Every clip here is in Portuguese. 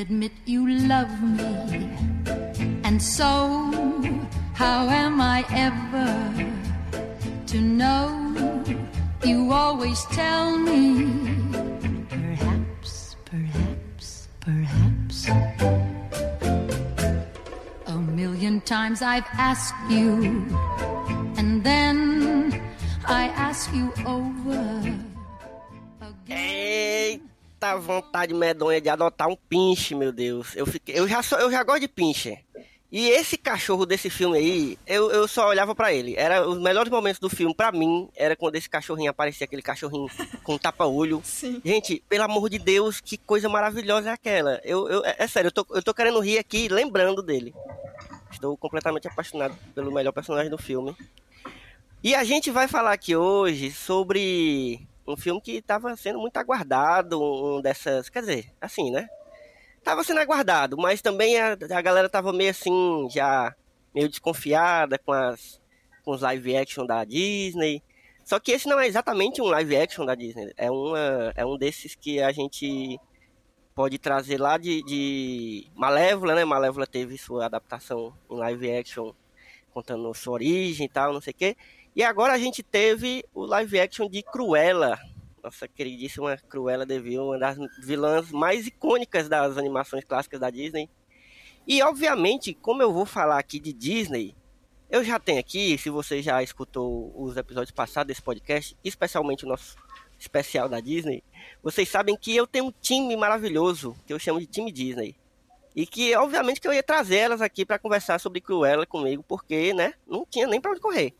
admit you love me. And so, how am I ever to know? You always tell me, perhaps, perhaps, perhaps. A million times I've asked you, and then I ask you over. Eita vontade medonha de adotar um pinche, meu Deus. Eu, fiquei, eu, já, sou, eu já gosto de pinche. E esse cachorro desse filme aí, eu, eu só olhava pra ele. Era os melhores momentos do filme pra mim, era quando esse cachorrinho aparecia, aquele cachorrinho com tapa-olho. Gente, pelo amor de Deus, que coisa maravilhosa é aquela. Eu, eu, é, é sério, eu tô, eu tô querendo rir aqui lembrando dele. Estou completamente apaixonado pelo melhor personagem do filme. E a gente vai falar aqui hoje sobre um filme que estava sendo muito aguardado, um dessas, quer dizer, assim, né? Tava sendo aguardado, mas também a, a galera tava meio assim, já meio desconfiada com as com os live action da Disney. Só que esse não é exatamente um live action da Disney, é uma é um desses que a gente pode trazer lá de, de Malévola, né? Malévola teve sua adaptação em live action contando sua origem e tal, não sei o quê. E agora a gente teve o live action de Cruella, nossa queridíssima Cruella de Vil, uma das vilãs mais icônicas das animações clássicas da Disney. E obviamente, como eu vou falar aqui de Disney, eu já tenho aqui, se você já escutou os episódios passados desse podcast, especialmente o nosso especial da Disney, vocês sabem que eu tenho um time maravilhoso, que eu chamo de time Disney. E que, obviamente, que eu ia trazer elas aqui para conversar sobre Cruella comigo, porque, né, não tinha nem para onde correr.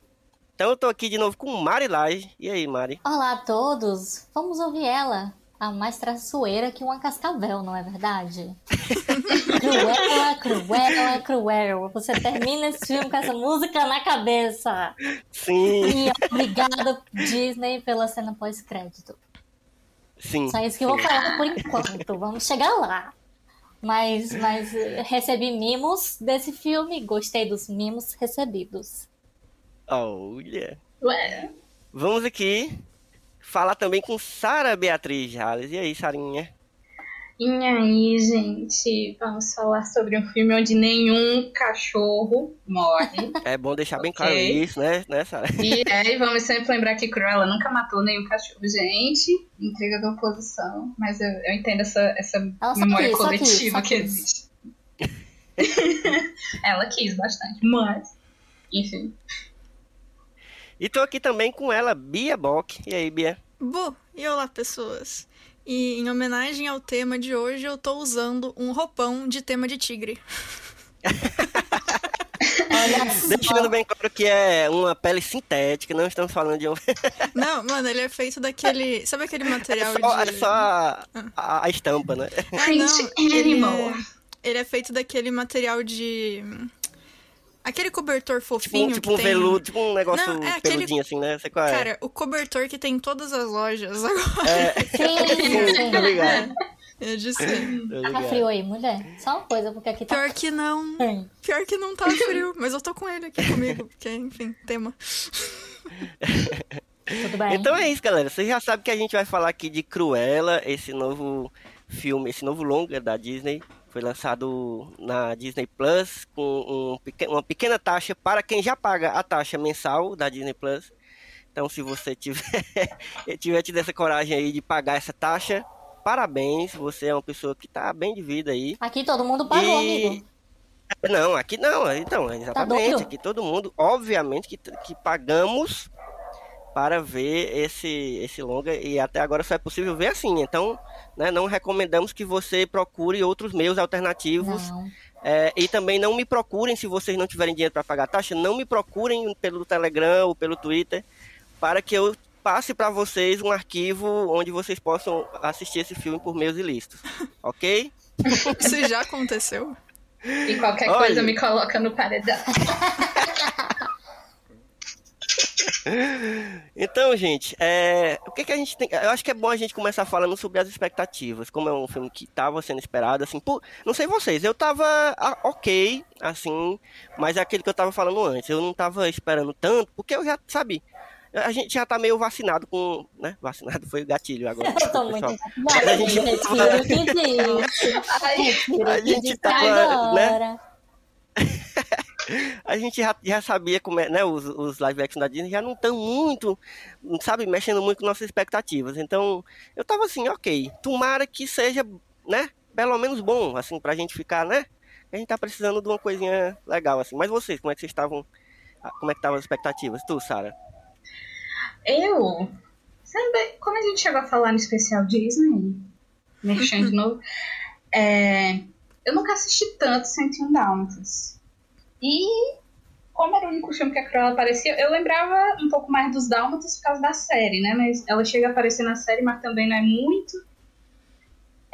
Então eu tô aqui de novo com Mari Laje. E aí, Mari? Olá a todos! Vamos ouvir ela, a mais traiçoeira que uma cascavel, não é verdade? cruela, cruela, cruel. Você termina esse filme com essa música na cabeça. Sim, E obrigada, Disney, pela cena pós-crédito. sim. Só isso que eu vou falar por enquanto. Vamos chegar lá. Mas, mas recebi mimos desse filme, gostei dos mimos recebidos. Olha. Ué, Vamos aqui falar também com Sara Beatriz Jales. E aí, Sarinha? e aí, gente, vamos falar sobre um filme onde nenhum cachorro morre. É bom deixar bem claro Ok. isso, né, né Sara? E aí, vamos sempre lembrar que Cruella nunca matou nenhum cachorro. Gente, intriga da oposição. Mas eu, eu entendo essa, essa Ela memória quis, só quis, coletiva só que quis. existe. Ela quis bastante, mas. Enfim. E tô aqui também com ela, Bia Bock. E aí, Bia? Bu, e olá pessoas. E em homenagem ao tema de hoje, eu tô usando um roupão de tema de tigre. Olha só. Deixando bem claro que é uma pele sintética, não estamos falando de um. Não, mano, ele é feito daquele. Sabe aquele É material só, de. é só a, a- a estampa, né? Ah, Print não, ele animal. é... ele é feito daquele material de. Aquele cobertor Tipo, fofinho. um- tipo que um tem... veludo, tipo um negócio Não, é aquele- peludinho assim, né? Sei qual é. Cara, o cobertor que tem em todas as lojas agora. É, Sim, sim. ligado. Eu disse. Tá frio aí, mulher? Só uma coisa, porque aqui tá Pior que não. Hum. Pior que não tá frio, mas eu tô com ele aqui comigo, porque, enfim, tema. tudo bem. Então é isso, galera. Vocês já sabem que a gente vai falar aqui de Cruella, esse novo filme, esse novo longa da Disney. Foi lançado na Disney Plus com um uma pequena taxa para quem já paga a taxa mensal da Disney Plus. Então, se você tiver, tiver tido essa coragem aí de pagar essa taxa, parabéns. Você é uma pessoa que tá bem de vida aí. Aqui todo mundo pagou, E- amigo. Não, aqui não, então, exatamente. doido? aqui todo mundo, obviamente, que, que pagamos para ver esse, esse longa e até agora só é possível ver assim. Então, né, não recomendamos que você procure outros meios alternativos. É, e também não me procurem, se vocês não tiverem dinheiro para pagar a taxa, não me procurem pelo Telegram ou pelo Twitter para que eu passe pra vocês um arquivo onde vocês possam assistir esse filme por meios ilícitos. Ok? Isso já aconteceu? E qualquer Olha. coisa me coloca no paredão. Então, gente, é, o que, que a gente tem. Eu acho que é bom a gente começar falando sobre as expectativas. Como é um filme que estava sendo esperado, assim, por, não sei vocês, eu tava ok, assim, mas é aquele que eu tava falando antes. Eu não tava esperando tanto, porque eu já, sabe, a gente já tá meio vacinado com. né? Vacinado foi o gatilho agora. Eu tô muito. A gente-. Retiro A gente tava, né? A gente já, já sabia como é, né? Os, os live action da Disney já não estão muito, sabe, mexendo muito com nossas expectativas. Então, eu tava assim, ok. Tomara que seja, né? Pelo menos bom, assim, pra gente ficar, né? A gente tá precisando de uma coisinha legal, assim. Mas vocês, como é que vocês estavam. Como é que estavam as expectativas? Tu, Sara? Eu. Sabe, como a gente chegou a falar no especial Disney, mexendo de novo, é, eu nunca assisti tanto 101 Dálmatas. E como era o único filme que a Cruella aparecia, eu lembrava um pouco mais dos Dálmatas por causa da série, né? Mas ela chega a aparecer na série, mas também não é muito.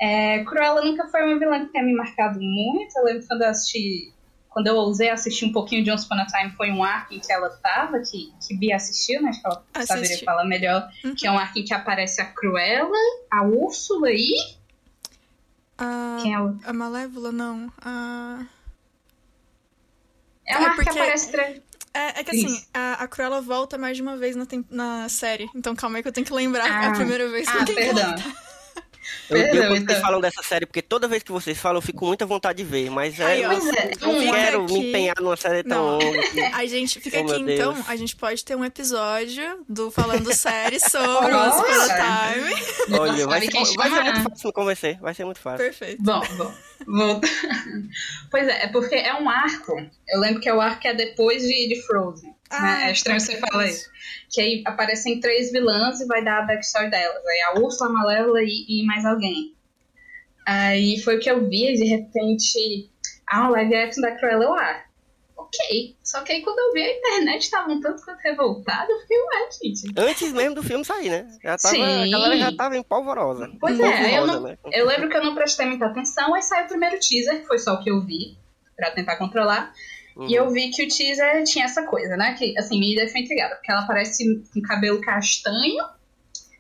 É, Cruella nunca foi uma vilã que tenha me marcado muito. Eu lembro quando eu assisti. Quando eu ousei assistir um pouquinho de Once Upon a Time, foi um arco em que ela tava, que, que Bia assistiu, né? Acho que ela Assisti. saberia falar melhor. Que é um arco em que aparece a Cruella, a Úrsula e. A, Quem é o. a Malévola, não. A... É É, arco porque- que aparece. Tra... É, é que assim, a, a Cruella volta mais de uma vez na, tem- na série. Então calma aí que eu tenho que lembrar. é a Ah. primeira vez que Ah, eu tenho que perdão. Eu Perdão, odeio quando vocês então. falam dessa série, porque toda vez que vocês falam, eu fico com muita vontade de ver. Mas é, eu é, não um quero aqui- me empenhar numa série tão Não. longa. que- A gente fica Oh, aqui então, a gente pode ter um episódio do Falando Série sobre a Time. Olha, vai ser, vai ser muito fácil me convencer. Vai ser muito fácil. Perfeito. Bom, bom. Volta. pois é, é porque é um arco. Eu lembro que é o arco que é depois de, de Frozen. Ah, né? É estranho você falar isso. Que aí aparecem três vilãs e vai dar a backstory delas. Aí a Úrsula, a Malévola e, e mais alguém. Aí foi o que eu vi e de repente. Ah, o live action da Cruella eu ah, ok. Só que aí quando eu vi a internet tava um tanto quanto revoltada, eu fiquei, ué, gente. Antes mesmo do filme sair, né? Já tava, Sim. a galera já tava em polvorosa. Pois é, eu, não, né? eu lembro que eu não prestei muita atenção, aí saiu o primeiro teaser, que foi só o que eu vi, pra tentar controlar. Uhum. E eu vi que o teaser tinha essa coisa, né? Que, assim, me deixou intrigada, porque ela parece com cabelo castanho,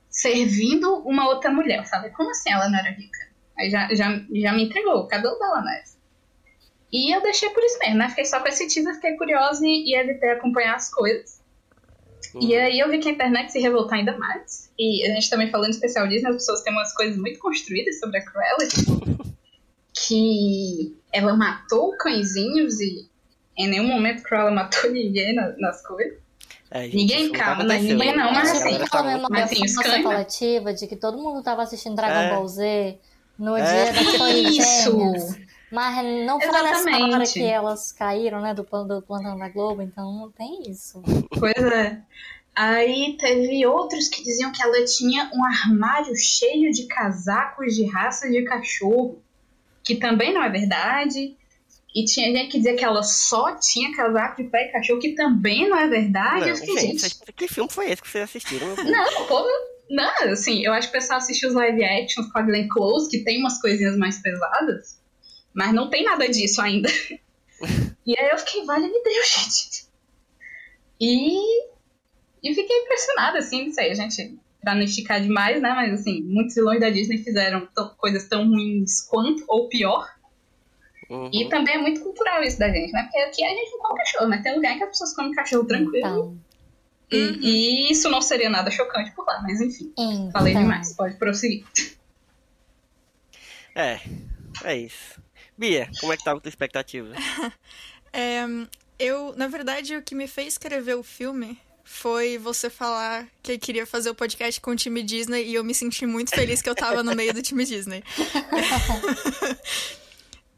servindo uma outra mulher. Eu falei, como assim ela não era rica? Aí já, já, já me entregou, o cabelo dela não é. E eu deixei por isso mesmo, né? Fiquei só com esse teaser, fiquei curiosa e, e evitei acompanhar as coisas. E Uhum. aí eu vi que a internet se revoltou ainda mais. E a gente também falando em especial Disney, as pessoas têm umas coisas muito construídas sobre a Cruella, tipo, que ela matou cãezinhos e em nenhum momento Cruella matou ninguém na- nas coisas. É, gente, Ninguém nunca calma, né? aconteceu. Ninguém não, mas assim, tá assim, os nossa cães, né? coletiva de que todo mundo tava assistindo Dragon É. Ball Z no É. dia Torres Isso! Mas não foi nessa hora Exatamente. que elas caíram, né, do, do plantão da Globo, então não tem isso. Pois é. Aí teve outros que diziam que ela tinha um armário cheio de casacos de raça de cachorro, que também não é verdade. E tinha gente que dizia que ela só tinha casaco de pé de cachorro, que também não é verdade. Não, eu fiquei, gente, gente, que filme foi esse que vocês assistiram? não, povo, não, assim, eu acho que o pessoal assistiu os live actions com a Glenn Close, que tem umas coisinhas mais pesadas, mas não tem nada disso ainda. e aí eu fiquei, vale me Deus, gente. E, e fiquei impressionada, assim, não sei, a gente, pra não esticar demais, né, mas assim, muitos vilões da Disney fizeram coisas tão ruins quanto, ou pior, Uhum. e também é muito cultural isso da gente, né, porque aqui a gente não come cachorro, né, tem lugar em que as pessoas comem cachorro tranquilo, Então, e, Uhum. e isso não seria nada chocante por lá, mas enfim. então. Falei demais, pode prosseguir. É, é isso. Bia, como é que tava a tua expectativa? É, eu, na verdade, o que me fez escrever o filme foi você falar que queria fazer o podcast com o time Disney e eu me senti muito feliz que eu tava no meio do time Disney.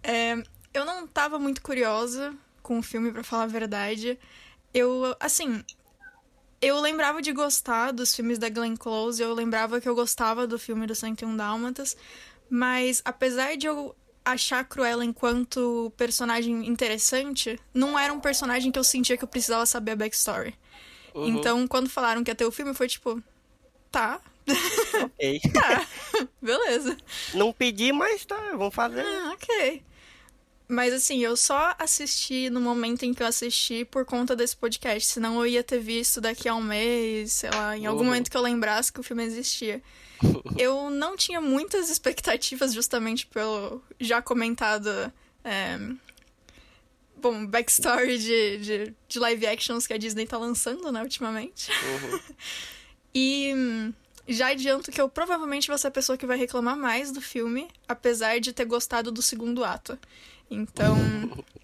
É, eu não tava muito curiosa com o filme, pra falar a verdade. Eu, assim, eu lembrava de gostar dos filmes da Glenn Close, eu lembrava que eu gostava do filme do 101 Dálmatas, mas apesar de eu achar Cruella enquanto personagem interessante, não era um personagem que eu sentia que eu precisava saber a backstory. Uhum. Então, quando falaram que ia ter o filme, foi tipo, Tá, Ok. tá. Beleza. Não pedi, mas tá, vamos fazer. Ah, ok. Mas assim, eu só assisti no momento em que eu assisti por conta desse podcast. Senão eu ia ter visto daqui a um mês, sei lá, em algum Uhum. momento que eu lembrasse que o filme existia. Eu não tinha muitas expectativas, justamente pelo já comentado. é, Bom, backstory de, de, de live actions que a Disney tá lançando, né, ultimamente. E hum, já adianto que eu provavelmente vou ser a pessoa que vai reclamar mais do filme, apesar de ter gostado do segundo ato. Então,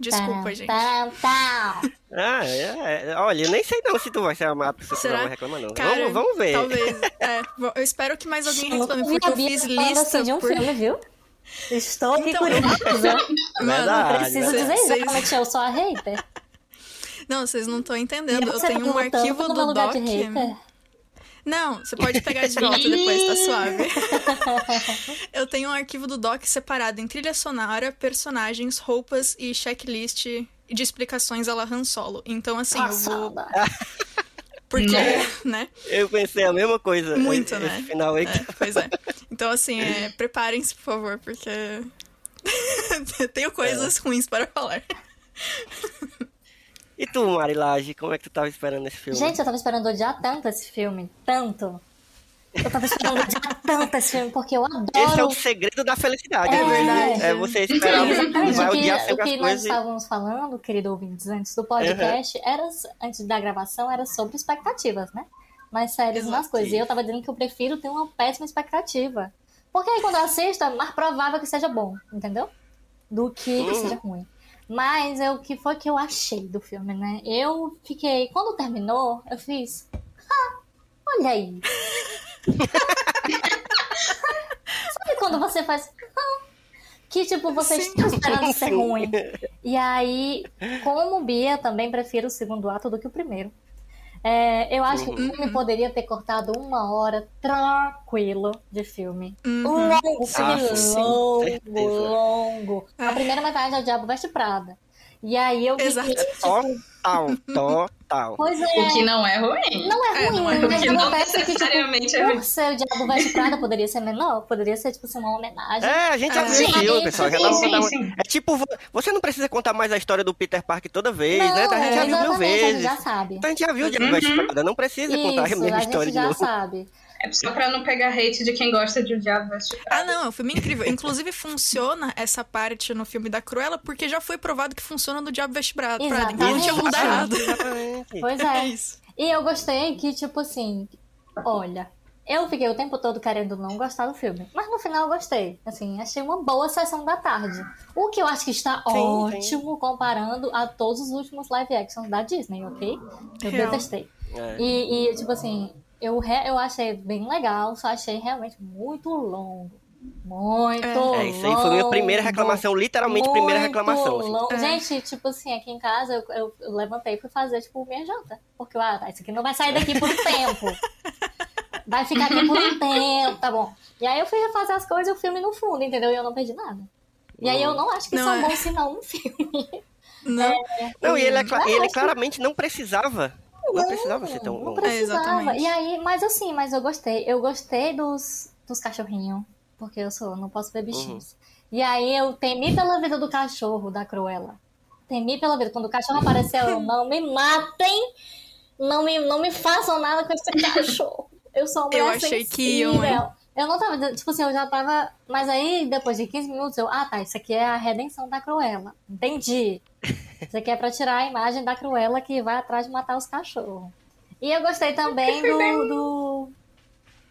desculpa, Tá, gente. tá, tá. Ah, é, é, olha, eu nem sei não se tu vai ser a pessoa que Será? não vai reclamar, não. Cara, vamos, vamos ver. Talvez. É, eu espero que mais alguém reclame, porque eu fiz lista assim de um por... filme, viu? Estou aqui Então, curiosa. Mano, Verdade, Preciso verdade. dizer Vocês- exatamente, eu sou a hater. Não, vocês não estão entendendo. Eu tenho um perguntando arquivo do doc. Não, você pode pegar de volta depois, tá suave. Eu tenho um arquivo do doc separado em trilha sonora, personagens, roupas e checklist de explicações a la Han Solo. Então, assim, eu vou. Passada. Porque, Nossa. né? Eu pensei a mesma coisa. Muito, esse, né? Esse final aí. É, pois é. Então, assim, é, preparem-se, por favor, porque. Tenho coisas É. ruins para falar. E tu, Marilage, como é que tu tava esperando esse filme? Gente, eu tava esperando odiar tanto esse filme. Tanto. Eu tava esperando odiar tanto esse filme, porque eu adoro. Esse é o segredo da felicidade. É né? verdade. É você esperar vai o que, o que nós coisas. estávamos falando, querido ouvintes, antes do podcast, era, antes da gravação, era sobre expectativas, né? Nas séries e nas Exato. coisas. E eu tava dizendo que eu prefiro ter uma péssima expectativa. Porque aí quando eu assisto, é mais provável que seja bom, entendeu? Do que que Hum. seja ruim. Mas é o que foi que eu achei do filme, né? Eu fiquei. Quando terminou, eu fiz. Ah, olha aí. Sabe quando você faz. "Ah", que tipo, você está esperando ser ruim. E aí, como Bia, também prefiro o segundo ato do que o primeiro. É, eu acho que o filme poderia ter cortado uma hora tranquilo de filme. Uhum. Longo, filme Ah, sim, longo, longo. A Ah. primeira metade é o Diabo Veste Prada. E aí eu Exato. fiquei, tipo, Total, total. pois é, O que não é ruim. não é É, ruim, não é mas ruim. Não acontece que, tipo, necessariamente é ruim. por ser o Diabo Veste Prada, poderia ser menor, poderia ser, tipo assim, uma homenagem. É, a gente já É. viu filme, Sim, pessoal. Já sim, dá sim. É tipo, vo- você não precisa contar mais a história do Peter Parker toda vez, Não, né? A gente já viu mil exatamente, a gente vezes. já sabe. Então a gente já viu o Diabo Uhum. Veste Prada, não precisa contar a Isso, mesma a história gente de já novo. sabe. É só pra não pegar hate de quem gosta de O Diabo Veste Ah, não, é um filme incrível. Inclusive, funciona essa parte no filme da Cruella, porque já foi provado que funciona no Diabo Veste Prada. Então não tinha. Exatamente. Pois É é. isso. E eu gostei que, tipo assim, olha, eu fiquei o tempo todo querendo não gostar do filme. Mas no final eu gostei. Assim, achei uma boa sessão da tarde. O que eu acho que está Sim, ótimo comparando a todos os últimos live actions da Disney, ok? Eu Real. detestei. É. E, e, tipo assim, eu, eu achei bem legal, só achei realmente muito longo. Muito É, isso aí foi a minha primeira reclamação, literalmente primeira Muito reclamação. assim. longo. É. Gente, tipo assim, aqui em casa eu, eu- eu levantei e fui fazer, tipo, minha janta. Porque, ah, isso aqui não vai sair daqui por um tempo. Vai ficar aqui por um tempo, tá bom. E aí eu fui refazer as coisas e o filme no fundo, entendeu? E eu não perdi nada. E aí eu não acho que Não, isso é um é. bom sinal no filme. Não, Não, e ele, é Ah, ele claramente não precisava. Não precisava ser tão Não longo. precisava. exatamente. e aí, mas assim, mas eu gostei. Eu gostei dos, dos cachorrinhos. Porque eu sou, não posso ver bichinhos. E aí eu temi pela vida do cachorro, da Cruella. Temi pela vida. Quando o cachorro apareceu, eu, não me matem. Não me, não me façam nada com esse cachorro. Eu sou uma Eu mulher achei que iam, sensível. Eu não tava, tipo assim, eu já tava. Mas aí, depois de 15 minutos, eu, ah tá, isso aqui é a redenção da Cruella. Entendi. Isso aqui é pra tirar a imagem da Cruella que vai atrás de matar os cachorros. E eu gostei também do, do-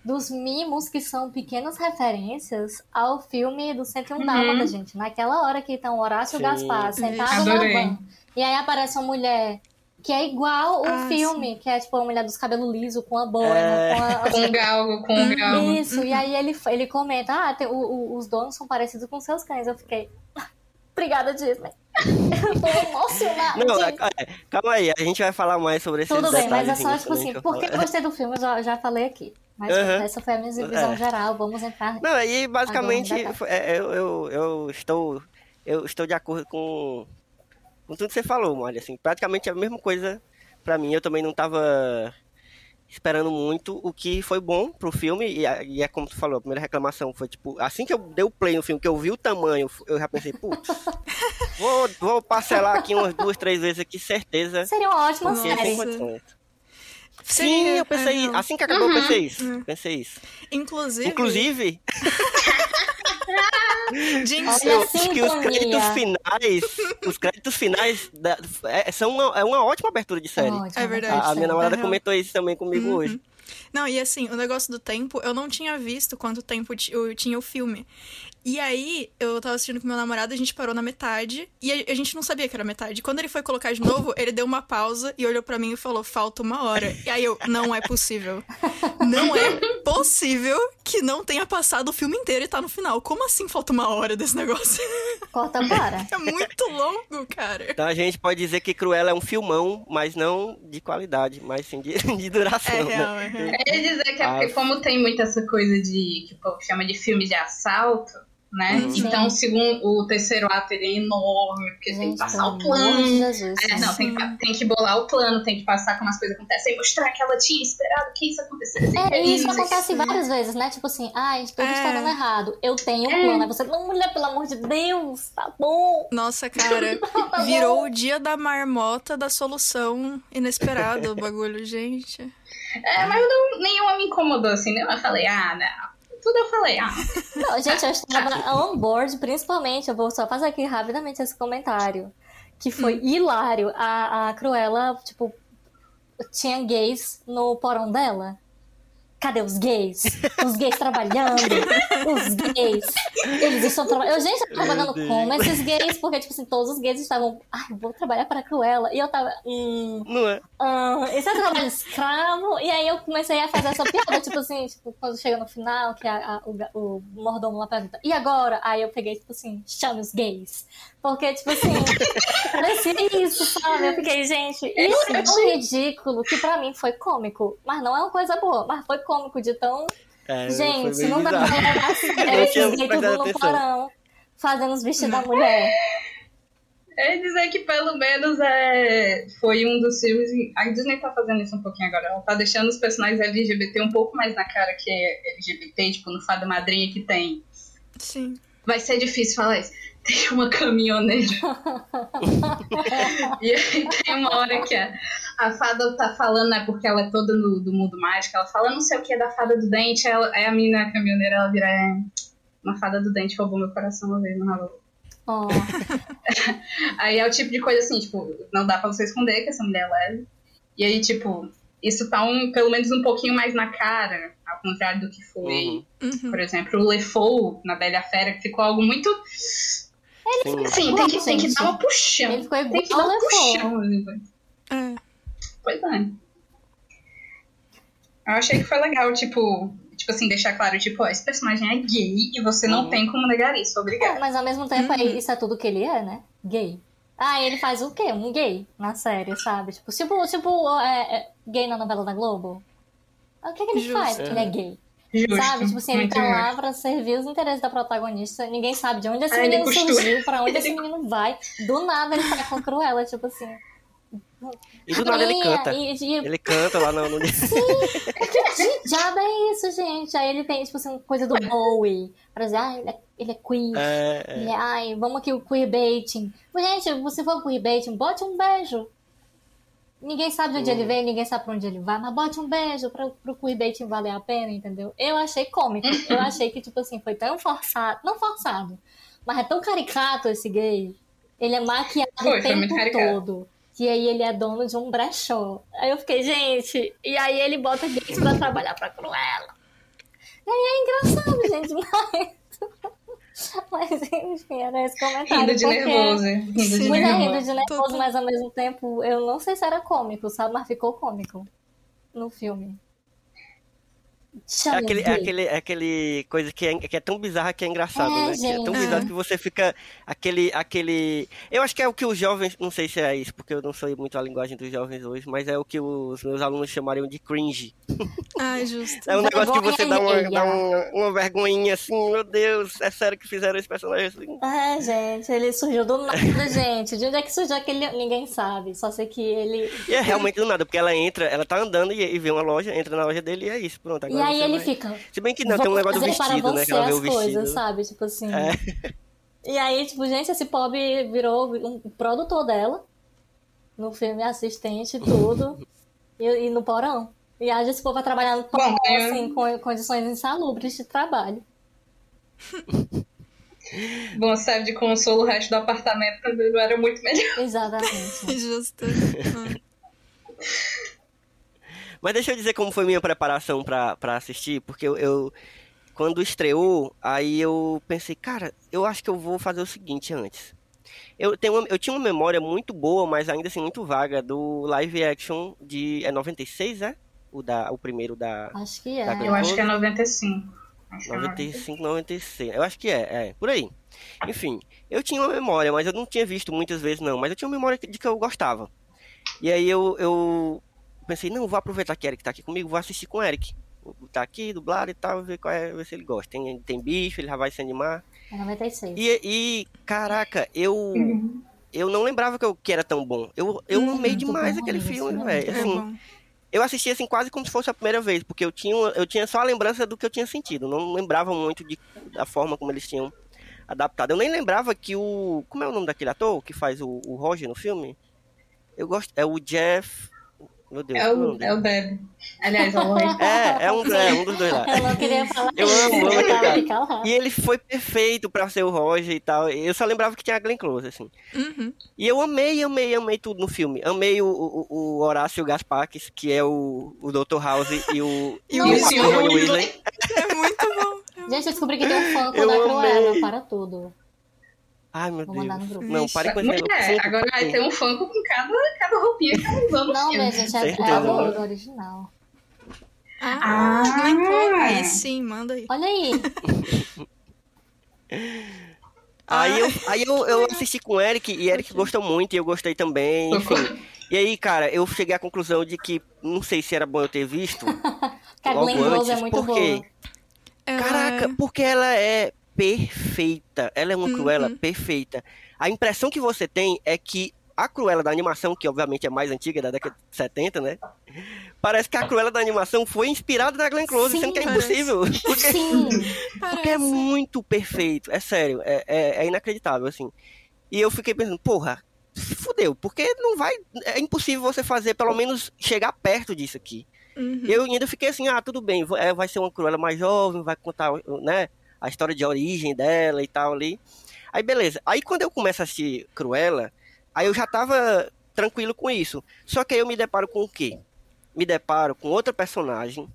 dos mimos que são pequenas referências ao filme do 101 Dálmata, gente. Naquela hora que estão Horácio Sim. Gaspar sentado na Adorei. van. E aí aparece uma mulher que é igual o Ah, filme, que é tipo a mulher dos cabelos lisos com a boina, É. com a, Com um galgo, com um galgo. isso, e aí ele, ele comenta, ah, tem- o- o- os donos são parecidos com seus cães. Eu fiquei, "Ah, obrigada, Disney. Eu tô emocionada. Não, gente. é, calma aí, a gente vai falar mais sobre esses Tudo bem, mas é só, tipo assim, porque eu gostei do filme, eu já, já falei aqui. Mas Aham. essa foi a minha visão É. geral, vamos entrar. Não, aí basicamente é, eu, eu, eu estou eu estou de acordo com, com tudo que você falou, Mari. Assim, praticamente a mesma coisa pra mim. Eu também não tava esperando muito, o que foi bom pro filme, e, a- e é como tu falou, a primeira reclamação foi tipo, assim que eu dei o play no filme, que eu vi o tamanho, eu já pensei, putz, vou, vou parcelar aqui umas duas, três vezes aqui, certeza. Seria uma ótima série. Sim, Seria, eu pensei, é, assim que acabou, eu pensei isso, pensei isso. Inclusive, Inclusive, A que os créditos finais, os créditos finais da- é, são uma, é uma ótima abertura de série. Ótima É verdade. A, a minha namorada Aham. comentou isso também comigo hoje. Não, e assim, o negócio do tempo, eu não tinha visto quanto tempo eu tinha o filme. E aí, eu tava assistindo com meu namorado, a gente parou na metade, e a, a gente não sabia que era metade. Quando ele foi colocar de novo, ele deu uma pausa e olhou pra mim e falou: falta uma hora. E aí eu, não é possível. Não é possível que não tenha passado o filme inteiro e tá no final. Como assim falta uma hora desse negócio? Corta para. É muito longo, cara. Então a gente pode dizer que Cruella é um filmão, mas não de qualidade, mas sim de, de duração. É né? real, é real. Eu ia dizer que é porque Ah. como tem muito essa coisa de que o povo chama de filme de assalto, né? Uhum. Então o segundo, o terceiro ato ele é enorme, porque tem que Gente, passar o plano. Jesus. É, não, tem que, tem que bolar o plano, tem que passar como as coisas acontecem, e mostrar que ela tinha esperado que isso acontecesse. É, e isso acontece várias vezes, né? Tipo assim, ai, tudo É. está dando errado. Eu tenho um plano. Aí você, não, mulher, pelo amor de Deus, tá bom. Nossa, cara, Tá virou o dia da marmota da solução inesperada o bagulho, gente. É, mas não, nenhuma me incomodou assim, né? Eu falei, ah, não. Tudo eu falei, ah. Não, gente, eu estava on board, principalmente, eu vou só fazer aqui rapidamente esse comentário. Que foi Hum. hilário. A, a Cruella, tipo, tinha gays no porão dela. Cadê os gays? Os gays trabalhando. Os gays. Eles estão trabalhando. Gente, eu tava trabalhando Deus. como esses gays? Porque, tipo assim, todos os gays estavam. Ai, vou trabalhar para a Cruella. E eu tava. Hum, Não é? isso é trabalho escravo? E aí eu comecei a fazer essa piada, tipo assim, tipo, quando chega no final, que a- a- o, o mordomo lá pergunta, e agora? Aí eu peguei, tipo assim, chame os gays. Porque, tipo assim, parecia isso, sabe? Eu fiquei, gente, isso é tão ridículo que pra mim foi cômico. Mas não é uma coisa boa, mas foi cômico de tão. É, gente, não dá pra levar sério esses gays no porão, fazendo os vestidos da mulher. É dizer que pelo menos é, foi um dos filmes. A Disney tá fazendo isso um pouquinho agora. Ela tá deixando os personagens LGBT um pouco mais na cara que é LGBT, tipo no Fada Madrinha que tem. Sim. Vai ser difícil falar isso. Tem uma caminhoneira. e aí tem uma hora que a, a fada tá falando, né? Porque ela é toda no, do mundo mágico. Ela fala, não sei o que da fada do dente. Ela, aí a mina, a caminhoneira, ela vira. É, uma fada do dente roubou meu coração uma vez no Halloween. Ó, Aí é o tipo de coisa assim, tipo, não dá pra você esconder que essa mulher é leve. E aí, tipo, isso tá um, pelo menos um pouquinho mais na cara, ao contrário do que foi, Uhum. Uhum. por exemplo, o LeFou na Bela Fera, que ficou algo muito. Sim. Assim, tem que, tem que dar uma puxão. Ele ficou Tem que igual dar uma puxão. assim, É. Pois é. Eu achei que foi legal, tipo, tipo assim, deixar claro, tipo, ó, esse personagem é gay e você não Uhum. tem como negar isso, É, obrigada. mas ao mesmo tempo, Uhum. isso é tudo que ele é, né? Gay. Ah, ele faz o quê? Um gay na série, sabe? Tipo, tipo, tipo é, é, gay na novela da Globo. O que, que ele Justo. faz? Ele é gay. Justo. Sabe? Tipo assim, ele muito tá lá pra servir os interesses da protagonista. Ninguém sabe de onde esse menino surgiu, pra onde esse menino vai. Do nada ele tá com a Cruella, tipo assim. E do nada ele canta. E, e, Ele canta lá no. no... que diabo é isso, gente? Aí ele tem, tipo assim, coisa do Bowie. Pra dizer, ah, ele é, ele é queer. É, é. Ele, ai, vamos aqui o queerbaiting. Gente, se for queerbaiting, bote um beijo. Ninguém sabe de onde Uhum. ele veio, ninguém sabe pra onde ele vai, mas bote um beijo pra, pro queerbaiting valer a pena, entendeu? Eu achei cômico. Eu achei que, tipo assim, foi tão forçado. Não forçado, mas é tão caricato esse gay. Ele é maquiado Foi, o tempo todo. E aí ele é dono de um brechó. Aí eu fiquei, gente, e aí ele bota gays pra trabalhar pra Cruella. E aí é engraçado, gente, mas. Mas enfim, era esse comentário. Rindo de porque- nervoso. Rindo de Sim. Mulher nervoso. rindo de nervoso, mas ao mesmo tempo, eu não sei se era cômico, sabe? Mas ficou cômico no filme. É aquele, é aquele, é aquele coisa que é, que é tão bizarra que é engraçado, É, né? Que é tão gente. bizarro que você fica aquele, aquele. Eu acho que é o que os jovens, não sei se é isso, porque eu não sei muito a linguagem dos jovens hoje, mas é o que os meus alunos chamariam de cringe. Ai, justo. É um negócio que você dá uma, dá uma, uma vergonhinha assim, meu Deus, é sério que fizeram esse personagem assim. É, gente, ele surgiu do nada, gente. De onde é que surgiu aquele. Ninguém sabe. Só sei que ele. E é realmente do nada, porque ela entra, ela tá andando e, e vê uma loja, entra na loja dele e é isso, pronto. E aí ele vai- fica. Se bem que não, "Vou tem um negócio do vestido, né? você Que ela vê o as vestido. coisas, sabe? Tipo assim. É. E aí, tipo, gente, esse pobre virou um produtor dela. No filme, assistente e tudo. e, e no porão. E aí esse povo vai trabalhar no porão, Bom, é- assim, com condições insalubres de trabalho. Bom, serve de consolo, o resto do apartamento também não era muito melhor. Exatamente. Justo. Mas deixa eu dizer como foi minha preparação pra, pra assistir, porque eu, eu- quando estreou, aí eu pensei, cara, eu acho que eu vou fazer o seguinte antes. Eu, tenho uma- eu tinha uma memória muito boa, mas ainda assim muito vaga, do live action de. É 96, é? O, da, o primeiro da. Acho que é. Eu acho que é 95. Acho que é 95, 96. Eu acho que é, é, por aí. Enfim, eu tinha uma memória, mas eu não tinha visto muitas vezes, não. Mas eu tinha uma memória de que eu gostava. E aí eu, eu pensei, não, vou aproveitar que Eric tá aqui comigo, vou assistir com o Eric. Tá aqui, dublado e tal, ver qual é, ver se ele gosta. Tem, tem bicho, ele já vai se animar. É 96. E, e caraca, eu. Uhum. Eu não lembrava que, eu, que era tão bom. Eu, eu Hum, amei demais bom, aquele filme, velho. É Assim, eu assisti assim quase como se fosse a primeira vez, porque eu tinha, eu tinha só a lembrança do que eu tinha sentido. Não lembrava muito de, da forma como eles tinham adaptado. Eu nem lembrava que o. Como é o nome daquele ator que faz o, o Roger no filme? Eu gosto. É o Jeff. Meu Deus, É o, é o Deb. Aliás, é o Roy. É, é um, é um dos dois lá. Eu não queria falar Eu isso, amo, amo aquele cara. E ele foi perfeito pra ser o Roger e tal. Eu só lembrava que tinha a Glenn Close, assim. Uhum. E eu amei, amei, amei tudo no filme. Amei o, o, o Horácio Gaspar, que, é o, o Dr. House e o, E e o o Senhor Rony Weasley. É muito bom. Gente, eu descobri que tem um fã Eu da Cruella, para tudo. Ai, meu Vou Deus. mandar no grupo. Não, parem com esse negócio. Mulher, Funko, agora vai ter um Funko com cada, cada roupinha que ela usou no Não, filme. minha gente, é, é a do original. Ah, Ah. Aí sim, manda aí. Olha aí. Aí, eu, aí eu, eu assisti com o Eric e Eric gostou muito e eu gostei também, enfim. E aí, cara, eu cheguei à conclusão de que não sei se era bom eu ter visto. Que a logo Glenn Close é muito por quê? boa. Ela Caraca, é- porque ela é perfeita. Ela é uma Uhum. Cruella perfeita. A impressão que você tem é que a Cruella da animação, que obviamente é mais antiga, da década de 70, né? Parece que a Cruella da animação foi inspirada na Glenn Close, Sim, sendo que é parece. impossível. Porque, Sim. porque é muito perfeito. É sério, é, é, é inacreditável, assim. E eu fiquei pensando, porra, se fudeu, porque não vai. É impossível você fazer, pelo menos, chegar perto disso aqui. Uhum. Eu ainda fiquei assim, ah, tudo bem, é, vai ser uma Cruella mais jovem, vai contar, né, a história de origem dela e tal ali. Aí beleza. Aí quando eu começo a assistir Cruella, aí eu já tava tranquilo com isso. Só que aí eu me deparo com o quê? Me deparo com outra personagem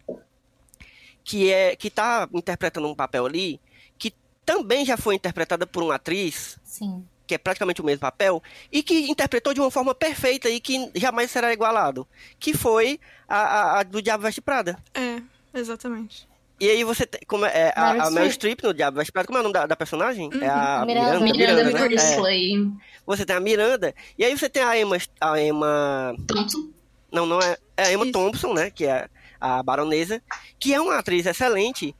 que é que tá interpretando um papel ali que também já foi interpretada por uma atriz Sim. que é praticamente o mesmo papel, e que interpretou de uma forma perfeita e que jamais será igualado, que foi a, a- a do Diabo Veste Prada. É, exatamente. E aí você tem, como é, a, Meryl a Meryl Streep. Streep no Diabo Veste Prada, como é o nome da, da personagem? É a Miranda. Miranda, Miranda Miranda, né? É. Priestley. Você tem a Miranda, e aí você tem a Emma, a Emma, Thompson. não, não é, é a Emma Isso. Thompson, né, que é a baronesa, que é uma atriz excelente,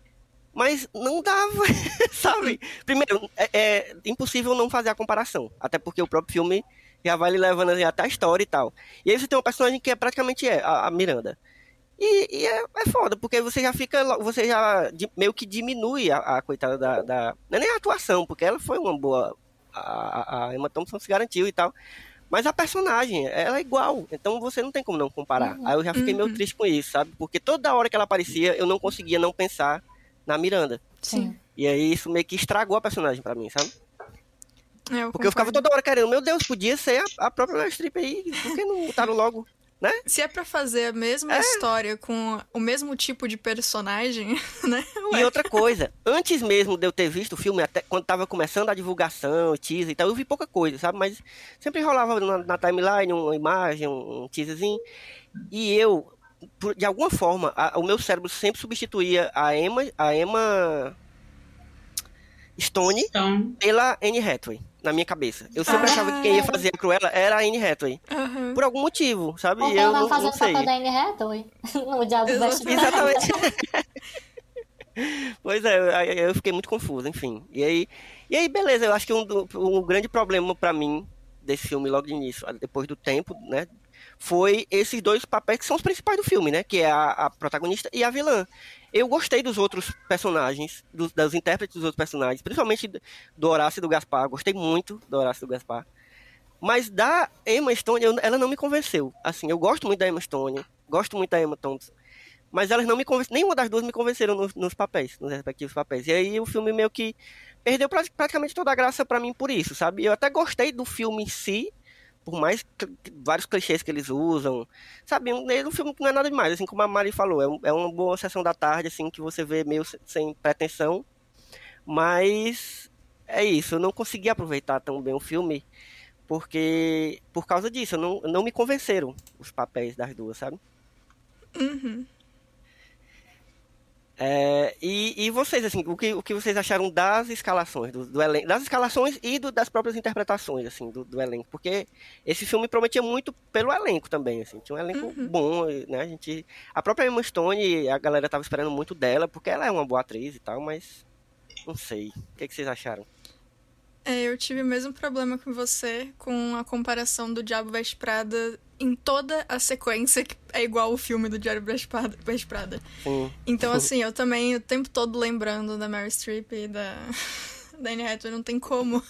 mas não dava, sabe? Primeiro, é, é impossível não fazer a comparação, até porque o próprio filme já vai lhe levando assim, até a história e tal. E aí você tem uma personagem que é praticamente é, a, a Miranda. E, e é, é foda, porque você já fica, você já meio que diminui a, a coitada da, da- Não é nem a atuação, porque ela foi uma boa. A, a- Emma Thompson se garantiu e tal. Mas a personagem, ela é igual, então você não tem como não comparar. Aí eu já fiquei meio Uhum. triste com isso, sabe? Porque toda hora que ela aparecia, eu não conseguia não pensar na Miranda. Sim. E aí isso meio que estragou a personagem pra mim, sabe? É, eu Porque eu ficava concordo. toda hora querendo, meu Deus, podia ser a, a própria Meryl Streep aí, por que não botaram logo? Né? Se é pra fazer a mesma É. história com o mesmo tipo de personagem, né? E Ué. outra coisa, antes mesmo de eu ter visto o filme, até quando tava começando a divulgação, o teaser e tal, eu vi pouca coisa, sabe? Mas sempre rolava na, na timeline uma imagem, um, teaserzinho. E eu, por- de alguma forma, a- o meu cérebro sempre substituía a Emma, a Emma Stone Então, pela Anne Hathaway, na minha cabeça. Eu sempre Ah. achava que quem ia fazer a Cruella era a Anne Hathaway. Aham. Por algum motivo, sabe? E eu ela não, vai fazer não o sei. papel da Anne Hathaway no Diabo. Exatamente. pois é, eu fiquei muito confuso, enfim. E aí, e aí beleza, eu acho que um, do- um grande problema pra mim desse filme logo de início, depois do tempo, né, foi esses dois papéis que são os principais do filme, né, que é a, a protagonista e a vilã. Eu gostei dos outros personagens, dos, das intérpretes dos outros personagens, principalmente do- Horácio e do Gaspar, gostei muito do Horácio e do Gaspar. Mas da Emma Stone, eu- ela não me convenceu. Assim, eu gosto muito da Emma Stone, gosto muito da Emma Thompson. Mas elas não me convenceram, nenhuma das duas me convenceram nos, nos papéis, nos respectivos papéis. E aí o filme meio que perdeu pra- praticamente toda a graça pra mim por isso, sabe? Eu até gostei do filme em si, por mais vários clichês que eles usam, sabe? Um, é um filme que não é nada demais, assim como a Mari falou, é, um- é uma boa sessão da tarde, assim, que você vê meio se- sem pretensão, mas é isso, eu não consegui aproveitar tão bem o filme, porque por causa disso, não, não me convenceram os papéis das duas, sabe? Uhum. É, e, e vocês, assim, o que, o que vocês acharam das escalações, do, do elenco, das escalações e do- das próprias interpretações, assim, do, do elenco? Porque esse filme prometia muito pelo elenco também, assim, tinha um elenco bom, né? A gente, a própria Emma Stone, a galera tava esperando muito dela, porque ela é uma boa atriz e tal, mas não sei. O que, que vocês acharam? É, eu tive o mesmo problema que você com a comparação do Diabo Veste Prada em toda a sequência que é igual o filme do Diabo Veste Prada. Prada. Sim. Então, assim, eu também o tempo todo lembrando da Mary Streep e da, da Anne Hathaway, não tem como.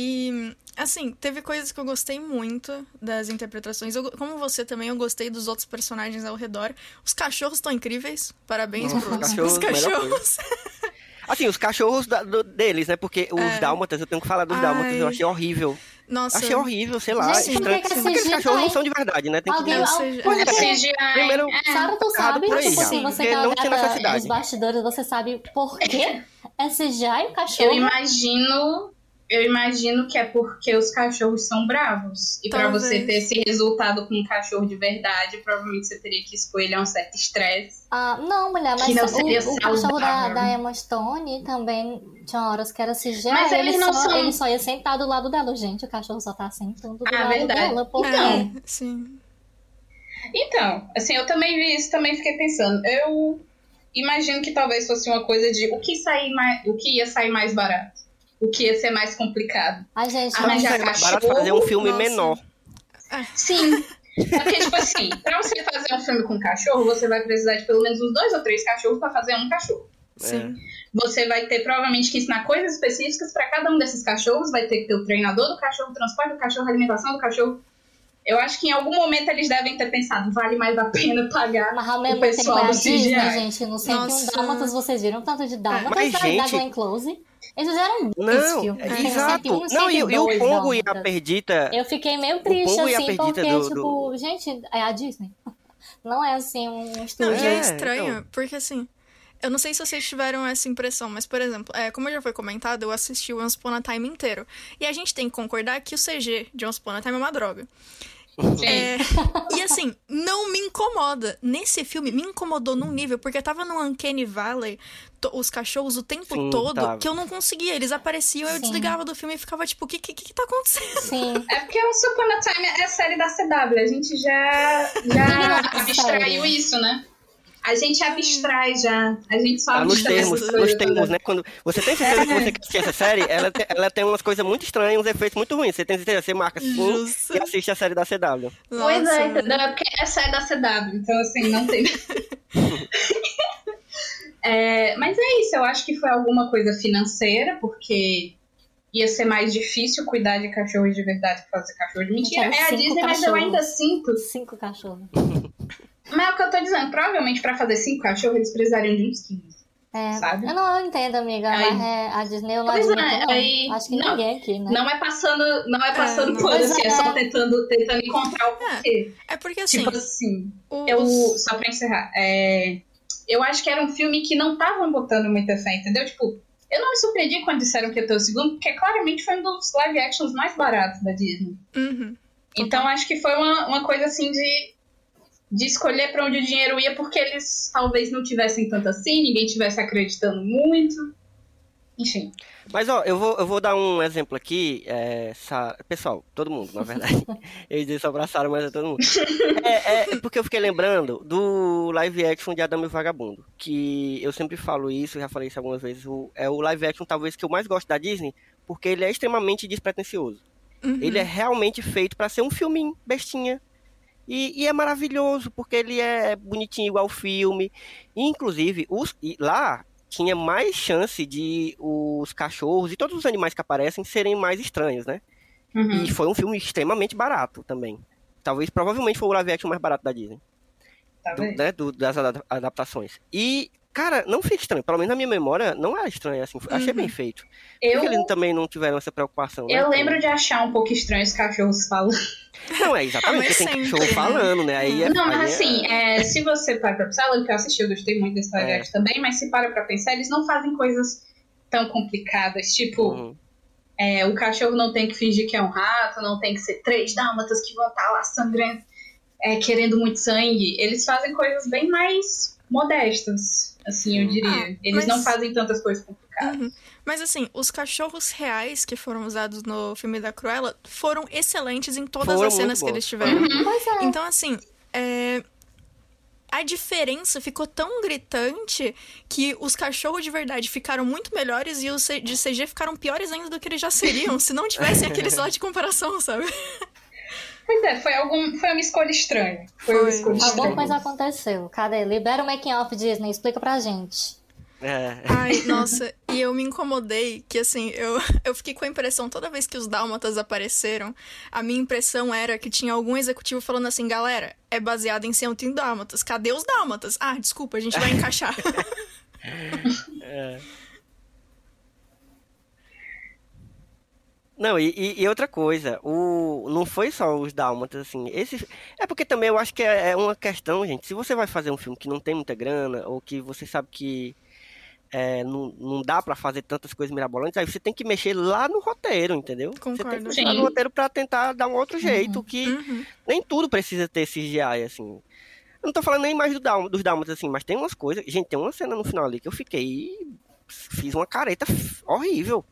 E, assim, teve coisas que eu gostei muito das interpretações. Eu, como você também, eu gostei dos outros personagens ao redor. Os cachorros estão incríveis. Parabéns Nossa, pros cachorros, os melhor cachorros. Assim, os cachorros da- do- deles, né? Porque os dálmatas, eu tenho que falar dos Ai. dálmatas, eu achei horrível. Nossa, Achei horrível, sei lá. Gente, estranho. por que que Aqueles CGI? cachorros não são de verdade, né? Tem que Alguém, Não, al- seja- Pois é. CGI. Primeiro- é. Sara, tu sabe, tipo assim, você porque é não gata necessidade. dos bastidores, você sabe por quê? É CGI o Eu cachorro? imagino. Eu imagino que é porque os cachorros são bravos. E pra Talvez. você ter esse resultado com um cachorro de verdade, provavelmente você teria que expor um certo estresse. Ah, não, mulher, mas Que não o, seria o cachorro da, da Emma Stone também tinha horas que era CGI. Mas ele, eles não só, são- ele só ia sentar do lado dela. Gente, o cachorro só tá sentando do Ah, lado verdade. dela. Porque... Então. É, sim. Então, assim, eu também vi isso, também fiquei pensando. Eu imagino que talvez fosse uma coisa de o que sair mais, o que ia sair mais barato, o que ia ser mais complicado. Ai, gente, Ah, é mais cachorro, barato fazer um filme nossa. menor. Sim. Porque, tipo assim, pra você fazer um filme com cachorro, você vai precisar de pelo menos uns dois ou três cachorros pra fazer um cachorro. Sim. Você vai ter provavelmente que ensinar coisas específicas pra cada um desses cachorros. Vai ter que ter o treinador do cachorro, o transporte do cachorro, a alimentação do cachorro. Eu acho que em algum momento eles devem ter pensado, vale mais a pena pagar Mas ao o mesmo tempo pessoal é a do Disney, CGI. gente. No 101 Nossa. Dálmatas, vocês viram tanto de Dálmatas Mas, da, gente- da Glenn Close. Eles fizeram dois Não, filmes. é, exato. 101 e Não, e, e o 102 Pongo e a. Perdita. Eu fiquei meio triste, assim, porque, do- tipo, gente, é a Disney. Não é assim um Não, estúdio. e é É, estranho, então. porque assim, eu não sei se vocês tiveram essa impressão, mas, por exemplo, é, como já foi comentado, eu assisti o Once Upon a Time inteiro. E a gente tem que concordar que o CG de Once Upon a Time é uma droga. É, e assim, não me incomoda. Nesse filme, me incomodou num nível, porque tava no Uncanny Valley, to- os cachorros o tempo Sim, todo, tava. que eu não conseguia. Eles apareciam, eu Sim. desligava do filme e ficava tipo, o que, que, que tá acontecendo? Sim. É porque o Super Time é a série da CW. A gente já, já Sim, abstraiu isso, né? A gente abstrai já. A gente só Ah, nos abstrai termos, essas nos termos, né? Quando você tem certeza que você quer assistir essa série, ela, te- ela tem umas coisas muito estranhas, uns efeitos muito ruins. Você tem certeza, você marca sim Justo. e assiste a série da CW. Pois Nossa, é, mano. entendeu? É porque essa é da CW, então assim, não tem. É, mas é isso, eu acho que foi alguma coisa financeira, porque ia ser mais difícil cuidar de cachorros de verdade que fazer cachorro de mentira. É a Disney, mas eu cachorros. ainda sinto. Cinco cachorros. Mas é o que eu tô dizendo, provavelmente pra fazer cinco cachorros eles precisariam de uns 15. É, Sabe? eu não eu entendo, amiga, Aí- é, a Disney eu não Pois é, admito, não. aí- Acho que não. ninguém aqui, né? Não é passando, não é passando pano, Pois assim, é. é. só tentando, tentando encontrar o porquê. É porque assim, Tipo assim, os- eu, só pra encerrar, é, eu acho que era um filme que não estavam botando muita fé, entendeu? Tipo, eu não me surpreendi quando disseram que ia ter o segundo, porque claramente foi um dos live actions mais baratos da Disney. Uhum. Então acho que foi uma, uma coisa assim de. De escolher pra onde o dinheiro ia, porque eles talvez não tivessem tanto assim, ninguém tivesse acreditando muito. Enfim. Mas ó, eu vou, eu vou dar um exemplo aqui. é, Sa- Pessoal, todo mundo, na verdade. Ia dizer só pra Sarah, mas é todo mundo. É, é porque eu fiquei lembrando do live action de Adamo e o Vagabundo. Que eu sempre falo isso, já falei isso algumas vezes. o- é o live action talvez que eu mais gosto da Disney, porque ele é extremamente despretensioso. Uhum. Ele é realmente feito pra ser um filminho, bestinha. E, e é maravilhoso, porque ele é bonitinho igual o filme. Inclusive, os, e lá tinha mais chance de os cachorros e todos os animais que aparecem serem mais estranhos, né? Uhum. E foi um filme extremamente barato também. Talvez, provavelmente, foi o live action mais barato da Disney, Tá do- né? do- das ada- adaptações. E, cara, não fica estranho. Pelo menos na minha memória, não é estranho assim. Achei Uhum. bem feito. Eu, Porque eles também não tiveram essa preocupação. né? eu lembro de achar um pouco estranho os cachorros falando. Não, é exatamente, porque tem cachorro né? falando, né? Aí é, Não, aí mas é- assim, é, se você para pra pensar, eu lembro que eu assisti, eu gostei muito desse live É. também, mas se para pra pensar, eles não fazem coisas tão complicadas, tipo, Uhum. é, o cachorro não tem que fingir que é um rato, não tem que ser três dálmatas que vão estar lá sangrando, é, querendo muito sangue. Eles fazem coisas bem mais modestas, assim, eu diria. Ah, Eles mas- não fazem tantas coisas complicadas. Uhum. Mas assim, os cachorros reais que foram usados no filme da Cruella foram excelentes em todas Foram as cenas que eles tiveram. Pois é. Então, assim, é, a diferença ficou tão gritante que os cachorros de verdade ficaram muito melhores e os de CG ficaram piores ainda do que eles já seriam, se não tivessem aqueles lá de comparação, sabe? Pois é, foi, algum, foi uma escolha estranha. Foi, uma Foi. escolha Alguma estranha. coisa aconteceu. Cadê? Libera o making off Disney, explica pra gente. É. Ai, nossa, e eu me incomodei que assim, eu, eu fiquei com a impressão, toda vez que os dálmatas apareceram, a minha impressão era que tinha algum executivo falando assim, galera, é baseado em 101 dálmatas, cadê os dálmatas? Ah, desculpa, a gente vai encaixar. Não, e, e- outra coisa, o, não foi só os dálmatas, assim, esse, é porque também eu acho que é, é uma questão, gente, se você vai fazer um filme que não tem muita grana, ou que você sabe que é, não, não dá pra fazer tantas coisas mirabolantes, aí você tem que mexer lá no roteiro, entendeu? Você tem que Concordo. mexer lá no roteiro pra tentar dar um outro jeito, que Uhum. nem tudo precisa ter CGI, assim. Eu não tô falando nem mais do Dálma- dos Dálmatas, assim, mas tem umas coisas. Gente, tem uma cena no final ali que eu fiquei. Fiz uma careta horrível.